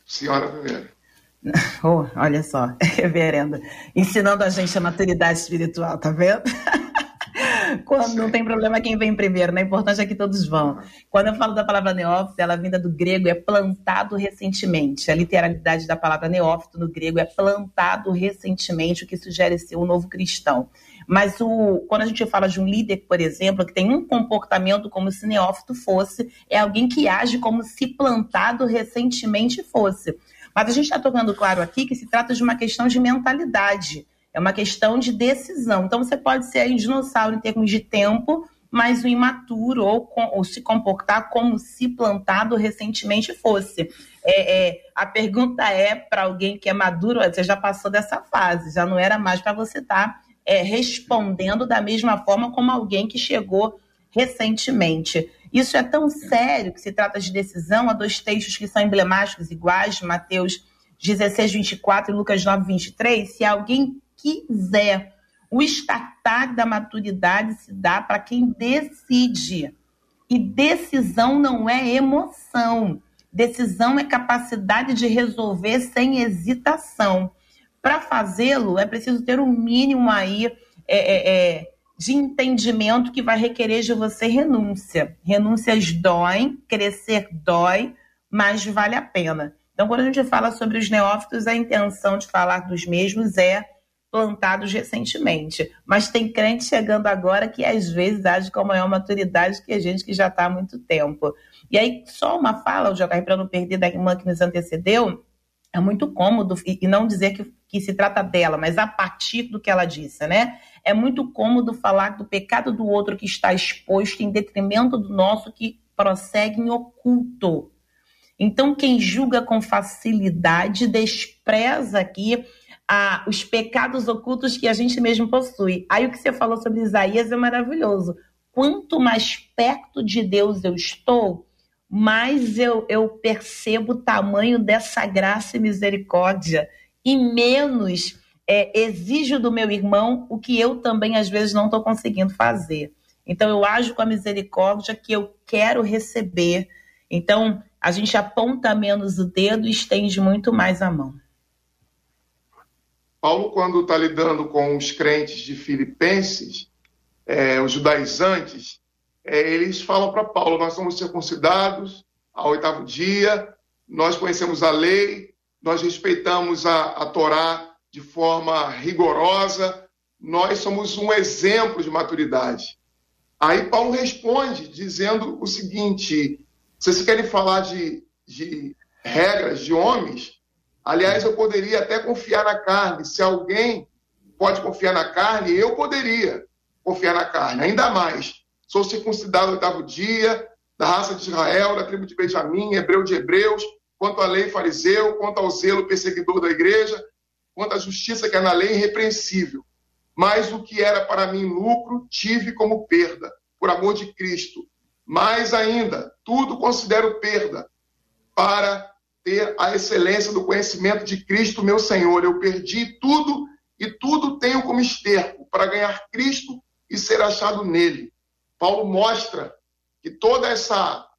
senhora primeiro. [laughs] Oh, olha só, [laughs] reverenda, ensinando a gente a maturidade espiritual, tá vendo? [laughs] Quando não tem problema quem vem primeiro, né? O importante é que todos vão. Quando eu falo da palavra neófito, ela vinda do grego é plantado recentemente. A literalidade da palavra neófito no grego é plantado recentemente, o que sugere ser um novo cristão. Mas o, quando a gente fala de um líder, por exemplo, que tem um comportamento como se neófito fosse, é alguém que age como se plantado recentemente fosse. Mas a gente está tocando claro aqui que se trata de uma questão de mentalidade. É uma questão de decisão. Então, você pode ser um dinossauro em termos de tempo, mas um imaturo ou, ou se comportar como se plantado recentemente fosse. É, é, a pergunta é para alguém que é maduro, você já passou dessa fase, já não era mais para você estar tá, é, respondendo da mesma forma como alguém que chegou recentemente. Isso é tão sério que se trata de decisão. Há dois textos que são emblemáticos iguais, Mateus 16, 24 e Lucas 9, 23. Se alguém quiser. O estatar da maturidade se dá para quem decide. E decisão não é emoção. Decisão é capacidade de resolver sem hesitação. Para fazê-lo, é preciso ter um mínimo aí é, é, é, de entendimento que vai requerer de você renúncia. Renúncias doem, crescer dói, mas vale a pena. Então, quando a gente fala sobre os neófitos, a intenção de falar dos mesmos é plantados recentemente. Mas tem crente chegando agora que às vezes age com maior maturidade que a gente que já está há muito tempo. E aí, só uma fala, o JR, para não perder da irmã que nos antecedeu, é muito cômodo, e não dizer que, que se trata dela, mas a partir do que ela disse, né? É muito cômodo falar do pecado do outro que está exposto em detrimento do nosso que prossegue em oculto. Então, quem julga com facilidade despreza aqui a, os pecados ocultos que a gente mesmo possui. Aí o que você falou sobre Isaías é maravilhoso. Quanto mais perto de Deus eu estou, mais eu, eu percebo o tamanho dessa graça e misericórdia, e menos é, exijo do meu irmão o que eu também às vezes não estou conseguindo fazer. Então eu ajo com a misericórdia que eu quero receber. Então a gente aponta menos o dedo e estende muito mais a mão. Paulo, quando está lidando com os crentes de Filipenses, é, os judaizantes, é, eles falam para Paulo: nós somos circuncidados ao oitavo dia, nós conhecemos a lei, nós respeitamos a, a Torá de forma rigorosa, nós somos um exemplo de maturidade. Aí Paulo responde dizendo o seguinte: vocês querem falar de, de regras de homens? Aliás, eu poderia até confiar na carne. Se alguém pode confiar na carne, eu poderia confiar na carne. Ainda mais, sou circuncidado no oitavo dia, da raça de Israel, da tribo de Benjamim, hebreu de hebreus, quanto à lei fariseu, quanto ao zelo perseguidor da igreja, quanto à justiça que é na lei irrepreensível. Mas o que era para mim lucro, tive como perda, por amor de Cristo. Mais ainda, tudo considero perda para ter a excelência do conhecimento de Cristo, meu Senhor. Eu perdi tudo e tudo tenho como esterco para ganhar Cristo e ser achado nele. Paulo mostra que toda essa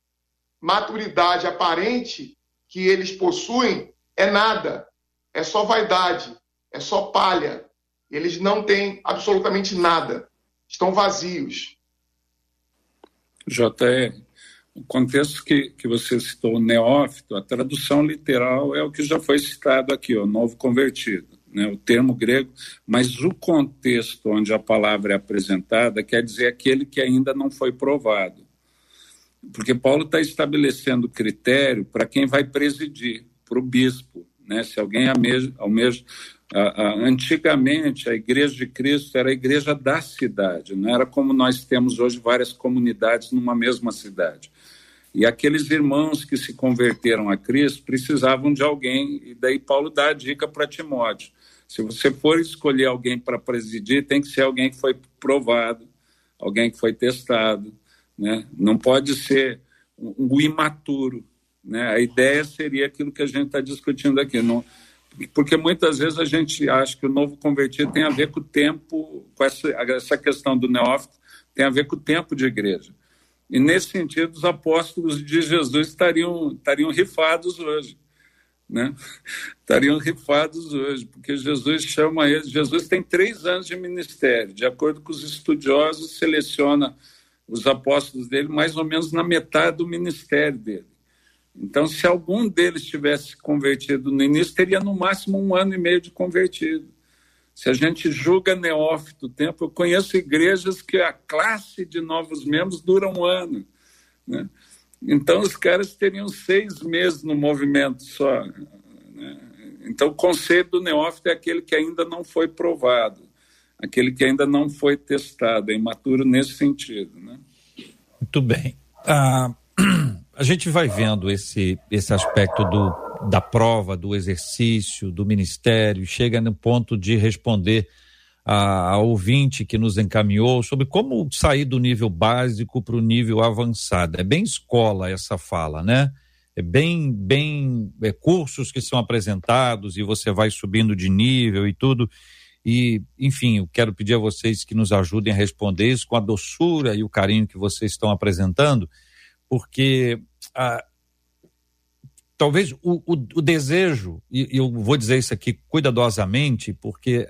maturidade aparente que eles possuem é nada, é só vaidade, é só palha. Eles não têm absolutamente nada, estão vazios. JR, o contexto que, que você citou, neófito, a tradução literal é o que já foi citado aqui, o novo convertido né, o termo grego, mas o contexto onde a palavra é apresentada quer dizer aquele que ainda não foi provado. Porque Paulo está estabelecendo critério para quem vai presidir, para o bispo. Né? Se alguém a, antigamente a igreja de Cristo era a igreja da cidade, não era como nós temos hoje várias comunidades numa mesma cidade. E aqueles irmãos que se converteram a Cristo precisavam de alguém, e daí Paulo dá a dica para Timóteo: se você for escolher alguém para presidir, tem que ser alguém que foi provado, alguém que foi testado, né? Não pode ser um, imaturo, né? A ideia seria aquilo que a gente está discutindo aqui, não, porque muitas vezes a gente acha que o novo convertido tem a ver com o tempo, com essa, essa questão do neófito, tem a ver com o tempo de igreja. E nesse sentido, os apóstolos de Jesus estariam, estariam rifados hoje né? [laughs] Estariam rifados hoje, porque Jesus chama eles. Jesus tem três anos de ministério. De acordo com os estudiosos, seleciona os apóstolos dele mais ou menos na metade do ministério dele. Então, se algum deles tivesse convertido no início, teria no máximo um ano e meio de convertido. Se a gente julga neófito tempo, eu conheço igrejas que a classe de novos membros dura um ano. Né? Então, os caras teriam seis meses no movimento só. Né? Então, o conceito do neófito é aquele que ainda não foi provado, aquele que ainda não foi testado, é imaturo nesse sentido. Né? Muito bem. Ah, [clears throat] a gente vai vendo esse, esse aspecto do, da prova, do exercício, do ministério, chega no ponto de responder a, a ouvinte que nos encaminhou sobre como sair do nível básico para o nível avançado. É bem escola essa fala, né? É bem, bem é, cursos que são apresentados e você vai subindo de nível e tudo. E, enfim, eu quero pedir a vocês que nos ajudem a responder isso com a doçura e o carinho que vocês estão apresentando, porque talvez o, o, o desejo, e eu vou dizer isso aqui cuidadosamente, porque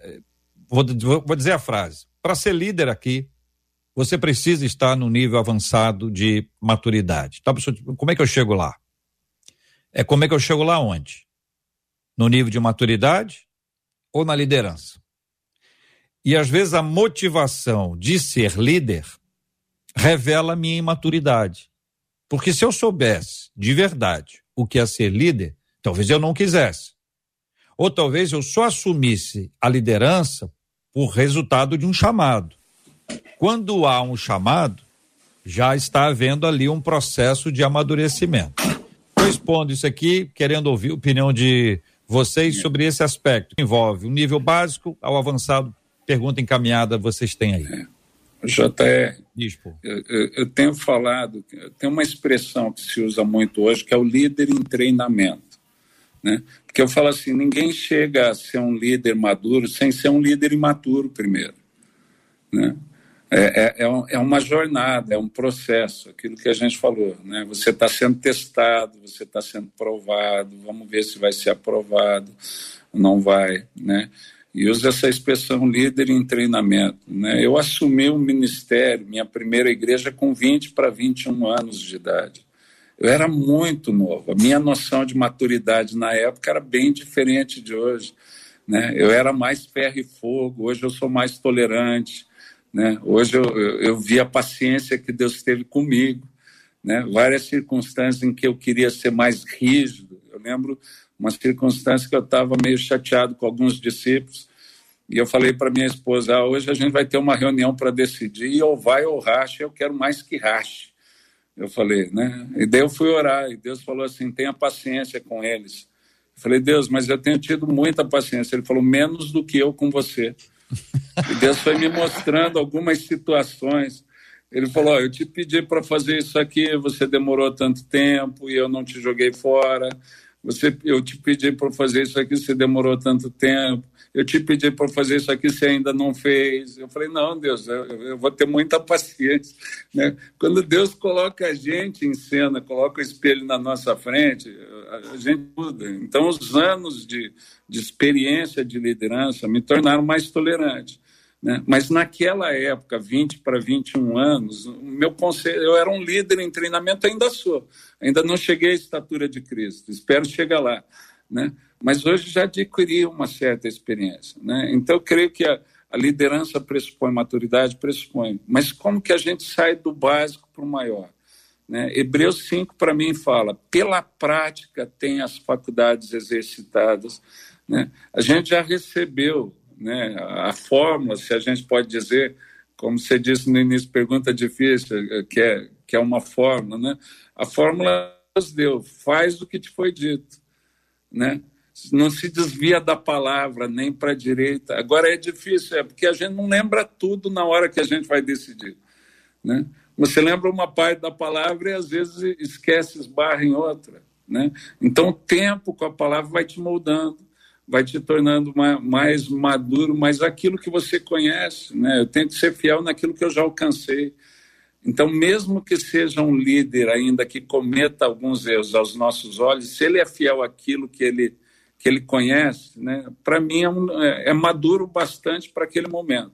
vou, vou dizer a frase: para ser líder aqui, você precisa estar no nível avançado de maturidade. Tá, como é que eu chego lá? É como é que eu chego lá onde? No nível de maturidade ou na liderança? E às vezes a motivação de ser líder revela a minha imaturidade. Porque se eu soubesse de verdade o que é ser líder, talvez eu não quisesse. Ou talvez eu só assumisse a liderança o resultado de um chamado. Quando há um chamado, já está havendo ali um processo de amadurecimento. Eu respondo isso aqui, querendo ouvir a opinião de vocês sobre esse aspecto. Envolve o nível básico ao avançado. Pergunta encaminhada vocês têm aí. É. JR, eu, eu, tenho falado, tem uma expressão que se usa muito hoje, que é o líder em treinamento. Né? Porque eu falo assim: ninguém chega a ser um líder maduro sem ser um líder imaturo primeiro. Né? É, é, é, é uma jornada, é um processo, aquilo que a gente falou. Né? Você está sendo testado, você está sendo provado, vamos ver se vai ser aprovado, não vai. Né? E uso essa expressão líder em treinamento. Né? Eu assumi um ministério, minha primeira igreja, com 20 para 21 anos de idade. Eu era muito novo, a minha noção de maturidade na época era bem diferente de hoje. Né? Eu era mais ferro e fogo, hoje eu sou mais tolerante. Né? Hoje eu, eu, eu vi a paciência que Deus teve comigo. Né? Várias circunstâncias em que eu queria ser mais rígido. Eu lembro uma circunstância que eu estava meio chateado com alguns discípulos e eu falei para minha esposa: ah, hoje a gente vai ter uma reunião para decidir, ou vai ou racha, eu quero mais que rache. Eu falei, né? E daí eu fui orar, e Deus falou assim: tenha paciência com eles. Eu falei, Deus, mas eu tenho tido muita paciência. Ele falou, menos do que eu com você. E Deus foi me mostrando algumas situações. Ele falou: oh, Eu te pedi para fazer isso aqui, você demorou tanto tempo e eu não te joguei fora. Você, eu te pedi para fazer isso aqui, você demorou tanto tempo. Eu te pedi para fazer isso aqui, você ainda não fez. Eu falei, não, Deus, eu, eu, vou ter muita paciência. Né? Quando Deus coloca a gente em cena, coloca o espelho na nossa frente, a gente muda. Então, os anos de, de experiência de liderança me tornaram mais tolerante. Né? Mas naquela época, 20 para 21 anos, meu conselho, eu era um líder em treinamento, ainda sou. Ainda não cheguei à estatura de Cristo, espero chegar lá. Né? Mas hoje já adquiri uma certa experiência. Né? Então, eu creio que a, a liderança pressupõe maturidade, pressupõe. Mas como que a gente sai do básico para o maior? Né? Hebreus 5, para mim, fala: pela prática tem as faculdades exercitadas. Né? A gente já recebeu né? A fórmula, se a gente pode dizer, como você disse no início, pergunta difícil, que é, que é uma fórmula, né? A fórmula Deus deu, faz o que te foi dito, né? Não se desvia da palavra, nem para a direita. Agora é difícil, é porque a gente não lembra tudo na hora que a gente vai decidir, né? Você lembra uma parte da palavra e às vezes esquece, esbarra em outra, né? Então o tempo com a palavra vai te moldando vai te tornando mais maduro, mas aquilo que você conhece, né? Eu tenho que ser fiel naquilo que eu já alcancei. Então, mesmo que seja um líder ainda que cometa alguns erros aos nossos olhos, se ele é fiel àquilo que ele que ele conhece, né? Para mim é, um, é, é, maduro bastante para aquele momento,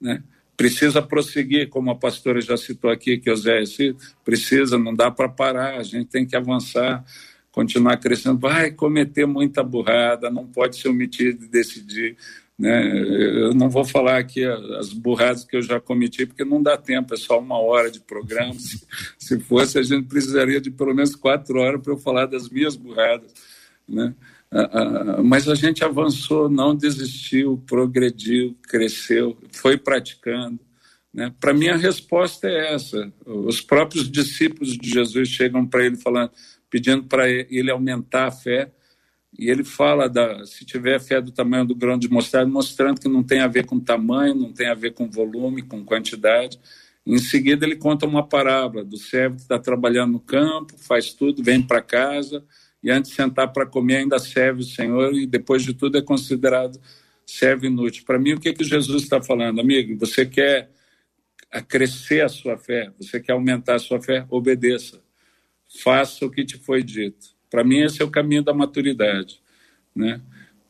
né? Precisa prosseguir, como a pastora já citou aqui, que o Zé precisa, não dá para parar, a gente tem que avançar continuar crescendo, vai cometer muita burrada, não pode se omitir de decidir. Né? Eu não vou falar aqui as burradas que eu já cometi, porque não dá tempo, é só uma hora de programa. [laughs] Se, se fosse, a gente precisaria de pelo menos quatro horas para eu falar das minhas burradas. Né? mas a gente avançou, não desistiu, progrediu, cresceu, foi praticando. Né? Para mim, a resposta é essa. Os próprios discípulos de Jesus chegam para ele falando: pedindo para ele aumentar a fé. E ele fala da se tiver fé do tamanho do grão de mostarda, mostrando que não tem a ver com tamanho, não tem a ver com volume, com quantidade. Em seguida, ele conta uma parábola do servo que está trabalhando no campo, faz tudo, vem para casa e antes de sentar para comer ainda serve o Senhor e depois de tudo é considerado servo inútil. Para mim, o que, que Jesus está falando? Amigo, você quer crescer a sua fé, você quer aumentar a sua fé, obedeça faça o que te foi dito. Para mim, esse é o caminho da maturidade, né?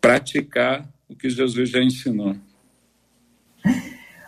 Praticar o que Jesus já ensinou.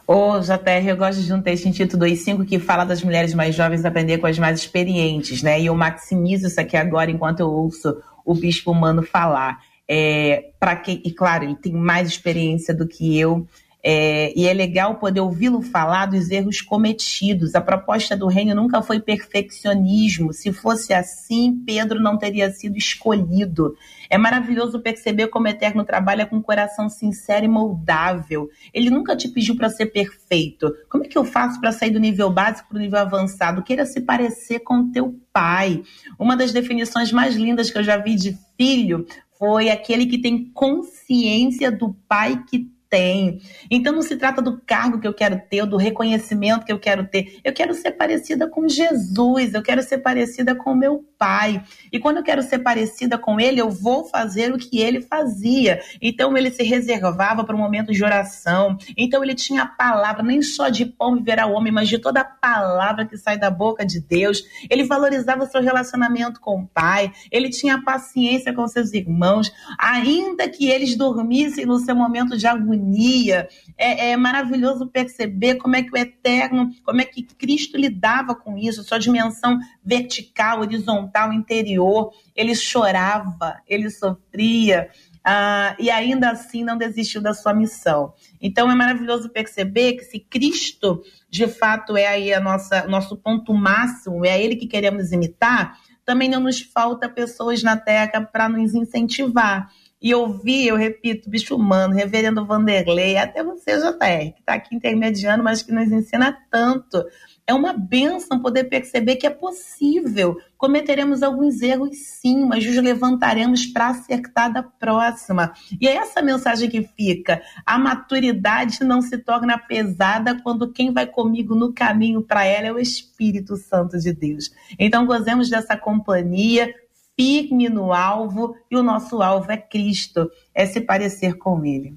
Ô, JR, eu gosto de um texto em Tito 2,5 que fala das mulheres mais jovens aprender com as mais experientes, né? E eu maximizo isso aqui agora enquanto eu ouço o bispo humano falar. É, para que, e claro, ele tem mais experiência do que eu, é, e é legal poder ouvi-lo falar dos erros cometidos. A proposta do reino nunca foi perfeccionismo. Se fosse assim, Pedro não teria sido escolhido. É maravilhoso perceber como o Eterno trabalha com um coração sincero e moldável. Ele nunca te pediu para ser perfeito. Como é que eu faço para sair do nível básico para o nível avançado? Queira se parecer com teu pai. Uma das definições mais lindas que eu já vi de filho foi aquele que tem consciência do pai que tem. Então não se trata do cargo que eu quero ter, ou do reconhecimento que eu quero ter. Eu quero ser parecida com Jesus, eu quero ser parecida com meu pai. E quando eu quero ser parecida com ele, eu vou fazer o que ele fazia. Então ele se reservava para um momento de oração. Então ele tinha a palavra, nem só de pão viverá o homem, mas de toda a palavra que sai da boca de Deus. Ele valorizava seu relacionamento com o pai. Ele tinha paciência com seus irmãos, ainda que eles dormissem no seu momento de agonia. É, é maravilhoso perceber como é que o eterno, como é que Cristo lidava com isso, sua dimensão vertical, horizontal, interior. Ele chorava, ele sofria. Ah, e ainda assim não desistiu da sua missão. Então é maravilhoso perceber que se Cristo de fato é aí a nossa nosso ponto máximo, é ele que queremos imitar, também não nos falta pessoas na terra para nos incentivar. E ouvir, eu repito, bicho humano, reverendo Vanderlei, até você, JR, que está aqui intermediando, mas que nos ensina tanto é uma benção poder perceber que é possível. Cometeremos alguns erros, sim, mas nos levantaremos para acertar da próxima. E é essa mensagem que fica. A maturidade não se torna pesada quando quem vai comigo no caminho para ela é o Espírito Santo de Deus. Então, gozemos dessa companhia, firme no alvo, e o nosso alvo é Cristo, é se parecer com Ele.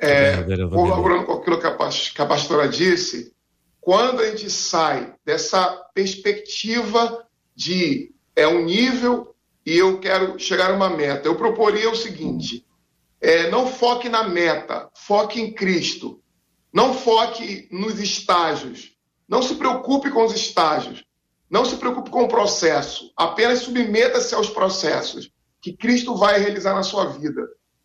É, colaborando com aquilo que a pastora disse, quando a gente sai dessa perspectiva de é um nível e eu quero chegar a uma meta, eu proporia o seguinte: é, não foque na meta, foque em Cristo. Não foque nos estágios. Não se preocupe com os estágios. Não se preocupe com o processo. Apenas submeta-se aos processos que Cristo vai realizar na sua vida.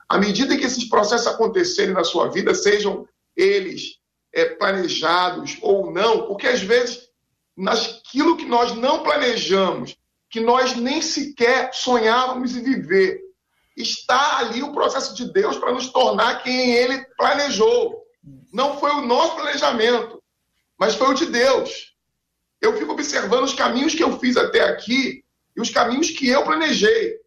À medida que esses processos acontecerem na sua vida, sejam eles é, planejados ou não, porque às vezes naquilo que nós não planejamos, que nós nem sequer sonhávamos em viver, está ali o processo de Deus para nos tornar quem Ele planejou. Não foi o nosso planejamento, mas foi o de Deus. Eu fico observando os caminhos que eu fiz até aqui e os caminhos que eu planejei.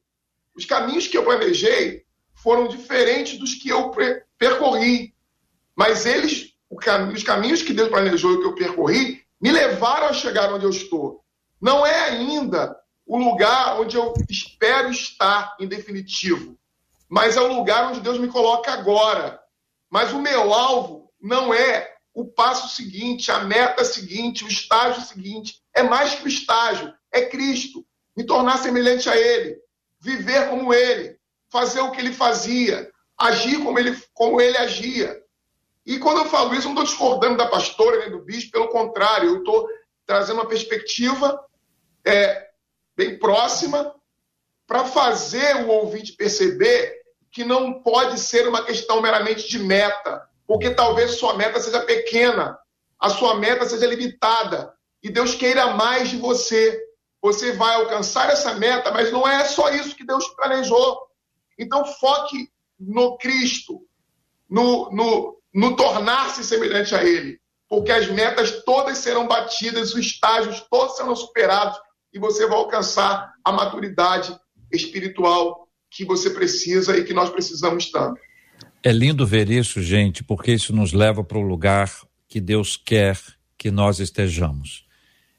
Os caminhos que eu planejei foram diferentes dos que eu percorri, mas eles os caminhos que Deus planejou e que eu percorri me levaram a chegar onde eu estou. Não é ainda o lugar onde eu espero estar em definitivo, mas é o lugar onde Deus me coloca agora. Mas o meu alvo não é o passo seguinte, a meta seguinte, o estágio seguinte. É mais que o estágio, é Cristo. Me tornar semelhante a Ele, viver como Ele, fazer o que Ele fazia, agir como Ele, como ele agia. E quando eu falo isso, eu não estou discordando da pastora nem do bispo, pelo contrário, eu estou trazendo uma perspectiva é, bem próxima para fazer o ouvinte perceber que não pode ser uma questão meramente de meta, porque talvez sua meta seja pequena, a sua meta seja limitada, e Deus queira mais de você. Você vai alcançar essa meta, mas não é só isso que Deus planejou. Então, foque no Cristo, no, no, no tornar-se semelhante a Ele, porque as metas todas serão batidas, os estágios todos serão superados e você vai alcançar a maturidade espiritual que você precisa e que nós precisamos tanto. É lindo ver isso, gente, porque isso nos leva para o lugar que Deus quer que nós estejamos.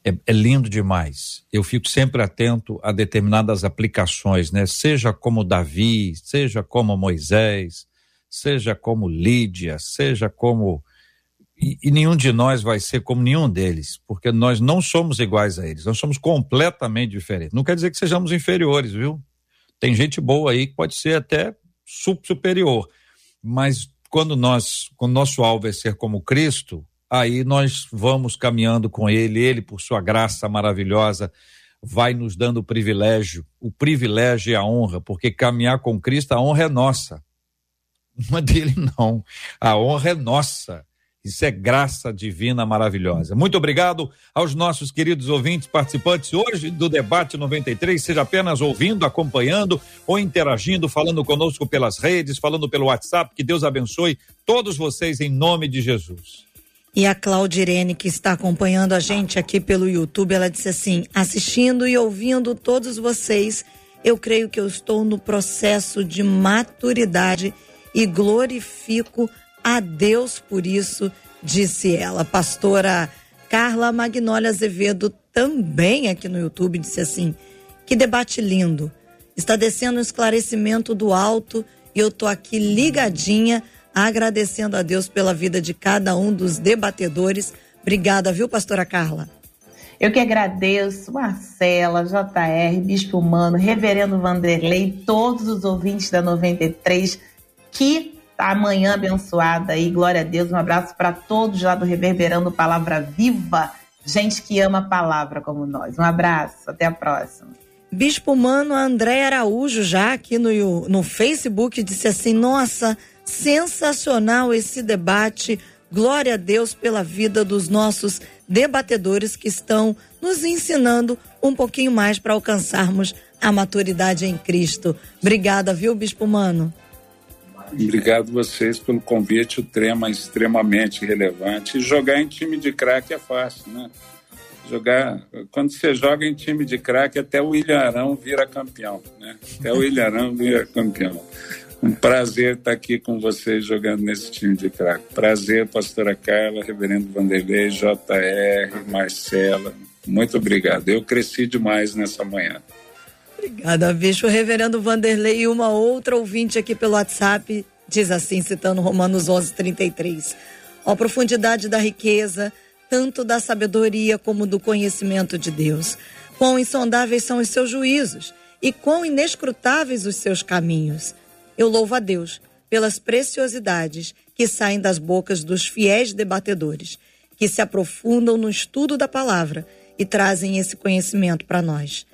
É, é, lindo demais. Eu fico sempre atento a determinadas aplicações, né? Seja como Davi, seja como Moisés, seja como Lídia, seja como. E, e, nenhum de nós vai ser como nenhum deles, porque nós não somos iguais a eles, nós somos completamente diferentes. Não quer dizer que sejamos inferiores, viu? Tem gente boa aí que pode ser até superior, mas quando nós, quando nosso alvo é ser como Cristo, aí nós vamos caminhando com Ele, Ele, por sua graça maravilhosa, vai nos dando o privilégio, o privilégio e a honra, porque caminhar com Cristo, a honra é nossa. Não é dele, não. A honra é nossa. Isso é graça divina maravilhosa. Muito obrigado aos nossos queridos ouvintes participantes hoje do Debate 93, seja apenas ouvindo, acompanhando ou interagindo, falando conosco pelas redes, falando pelo WhatsApp. Que Deus abençoe todos vocês em nome de Jesus. E a Claudirene, que está acompanhando a gente aqui pelo YouTube, ela disse assim: assistindo e ouvindo todos vocês, eu creio que eu estou no processo de maturidade e glorifico a Deus por isso, disse ela. Pastora Carla Magnólia Azevedo também aqui no YouTube disse assim: que debate lindo. Está descendo um esclarecimento do alto e eu tô aqui ligadinha, agradecendo a Deus pela vida de cada um dos debatedores. Obrigada, viu, pastora Carla? Eu que agradeço Marcela, JR, Bispo Humano, Reverendo Vanderlei, todos os ouvintes da 93. Que amanhã abençoada aí, glória a Deus. Um abraço para todos lá do Reverberando Palavra Viva, gente que ama a palavra como nós. Um abraço, até a próxima. Bispo Humano André Araújo, já aqui no, no Facebook, disse assim: Nossa, sensacional esse debate. Glória a Deus pela vida dos nossos debatedores que estão nos ensinando um pouquinho mais para alcançarmos a maturidade em Cristo. Obrigada, viu, Bispo Mano? Obrigado vocês pelo convite, o tema é extremamente relevante. Jogar em time de craque é fácil, né? Jogar, quando você joga em time de craque, até o Ilharão vira campeão, né? Até o Ilharão vira campeão. Um prazer estar aqui com vocês jogando nesse time de craque. Prazer, pastora Carla, reverendo Vanderlei, JR, Marcela. Muito obrigado. Eu cresci demais nessa manhã. Obrigada, bicho. Reverendo Vanderlei e uma outra ouvinte aqui pelo WhatsApp diz assim, citando Romanos 11, 33. Ó profundidade da riqueza, tanto da sabedoria como do conhecimento de Deus. Quão insondáveis são os seus juízos e quão inescrutáveis os seus caminhos. Eu louvo a Deus pelas preciosidades que saem das bocas dos fiéis debatedores, que se aprofundam no estudo da palavra e trazem esse conhecimento para nós.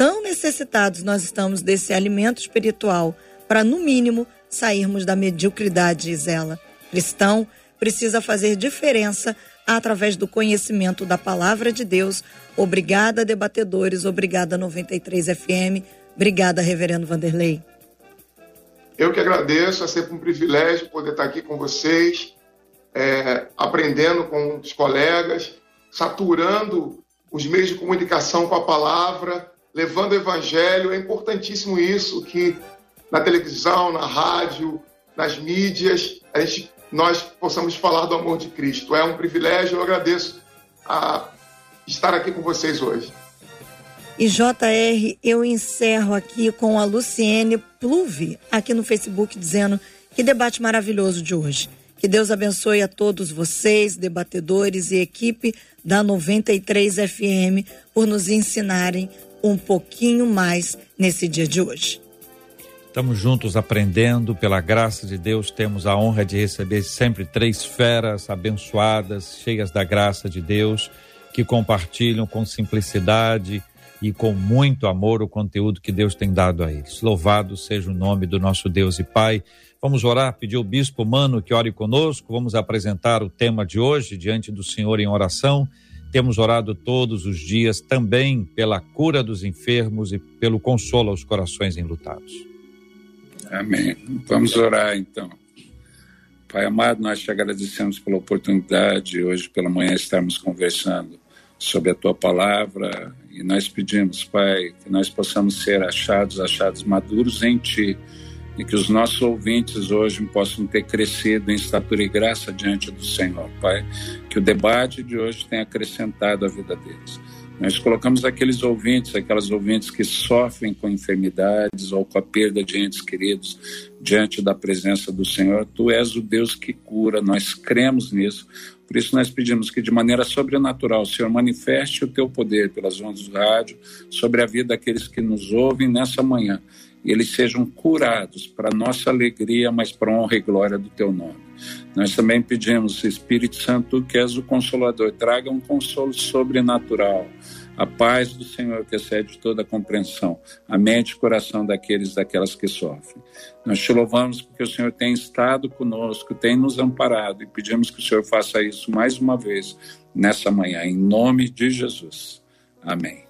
Tão necessitados nós estamos desse alimento espiritual para, no mínimo, sairmos da mediocridade, diz ela. Cristão precisa fazer diferença através do conhecimento da palavra de Deus. Obrigada, debatedores. Obrigada, 93 FM. Obrigada, Reverendo Vanderlei. Eu que agradeço, é sempre um privilégio poder estar aqui com vocês, é, aprendendo com os colegas, saturando os meios de comunicação com a palavra, levando o evangelho. É importantíssimo isso, que na televisão, na rádio, nas mídias, a gente, nós possamos falar do amor de Cristo. É um privilégio, eu agradeço a estar aqui com vocês hoje. E JR, eu encerro aqui com a Luciene Pluve, aqui no Facebook, dizendo que debate maravilhoso de hoje. Que Deus abençoe a todos vocês, debatedores e equipe da 93 FM, por nos ensinarem um pouquinho mais nesse dia de hoje. Estamos juntos aprendendo, pela graça de Deus, temos a honra de receber sempre três feras abençoadas, cheias da graça de Deus, que compartilham com simplicidade e com muito amor o conteúdo que Deus tem dado a eles. Louvado seja o nome do nosso Deus e Pai. Vamos orar, pedir ao bispo Mano que ore conosco. Vamos apresentar o tema de hoje diante do Senhor em oração. Temos orado todos os dias também pela cura dos enfermos e pelo consolo aos corações enlutados. Amém. Vamos orar então. Pai amado, nós te agradecemos pela oportunidade hoje pela manhã estarmos conversando sobre a tua palavra e nós pedimos, Pai, que nós possamos ser achados, achados maduros em ti e que os nossos ouvintes hoje possam ter crescido em estatura e graça diante do Senhor, Pai. Que o debate de hoje tenha acrescentado a vida deles. Nós colocamos aqueles ouvintes, aquelas ouvintes que sofrem com enfermidades ou com a perda de entes queridos diante da presença do Senhor. Tu és o Deus que cura, nós cremos nisso. Por isso nós pedimos que de maneira sobrenatural o Senhor manifeste o teu poder pelas ondas do rádio sobre a vida daqueles que nos ouvem nessa manhã. Eles sejam curados para nossa alegria, mas para honra e glória do teu nome. Nós também pedimos, Espírito Santo, que és o consolador, traga um consolo sobrenatural a paz do Senhor que excede toda a compreensão, a mente e coração daqueles daquelas que sofrem. Nós te louvamos porque o Senhor tem estado conosco, tem nos amparado e pedimos que o Senhor faça isso mais uma vez nessa manhã, em nome de Jesus. Amém.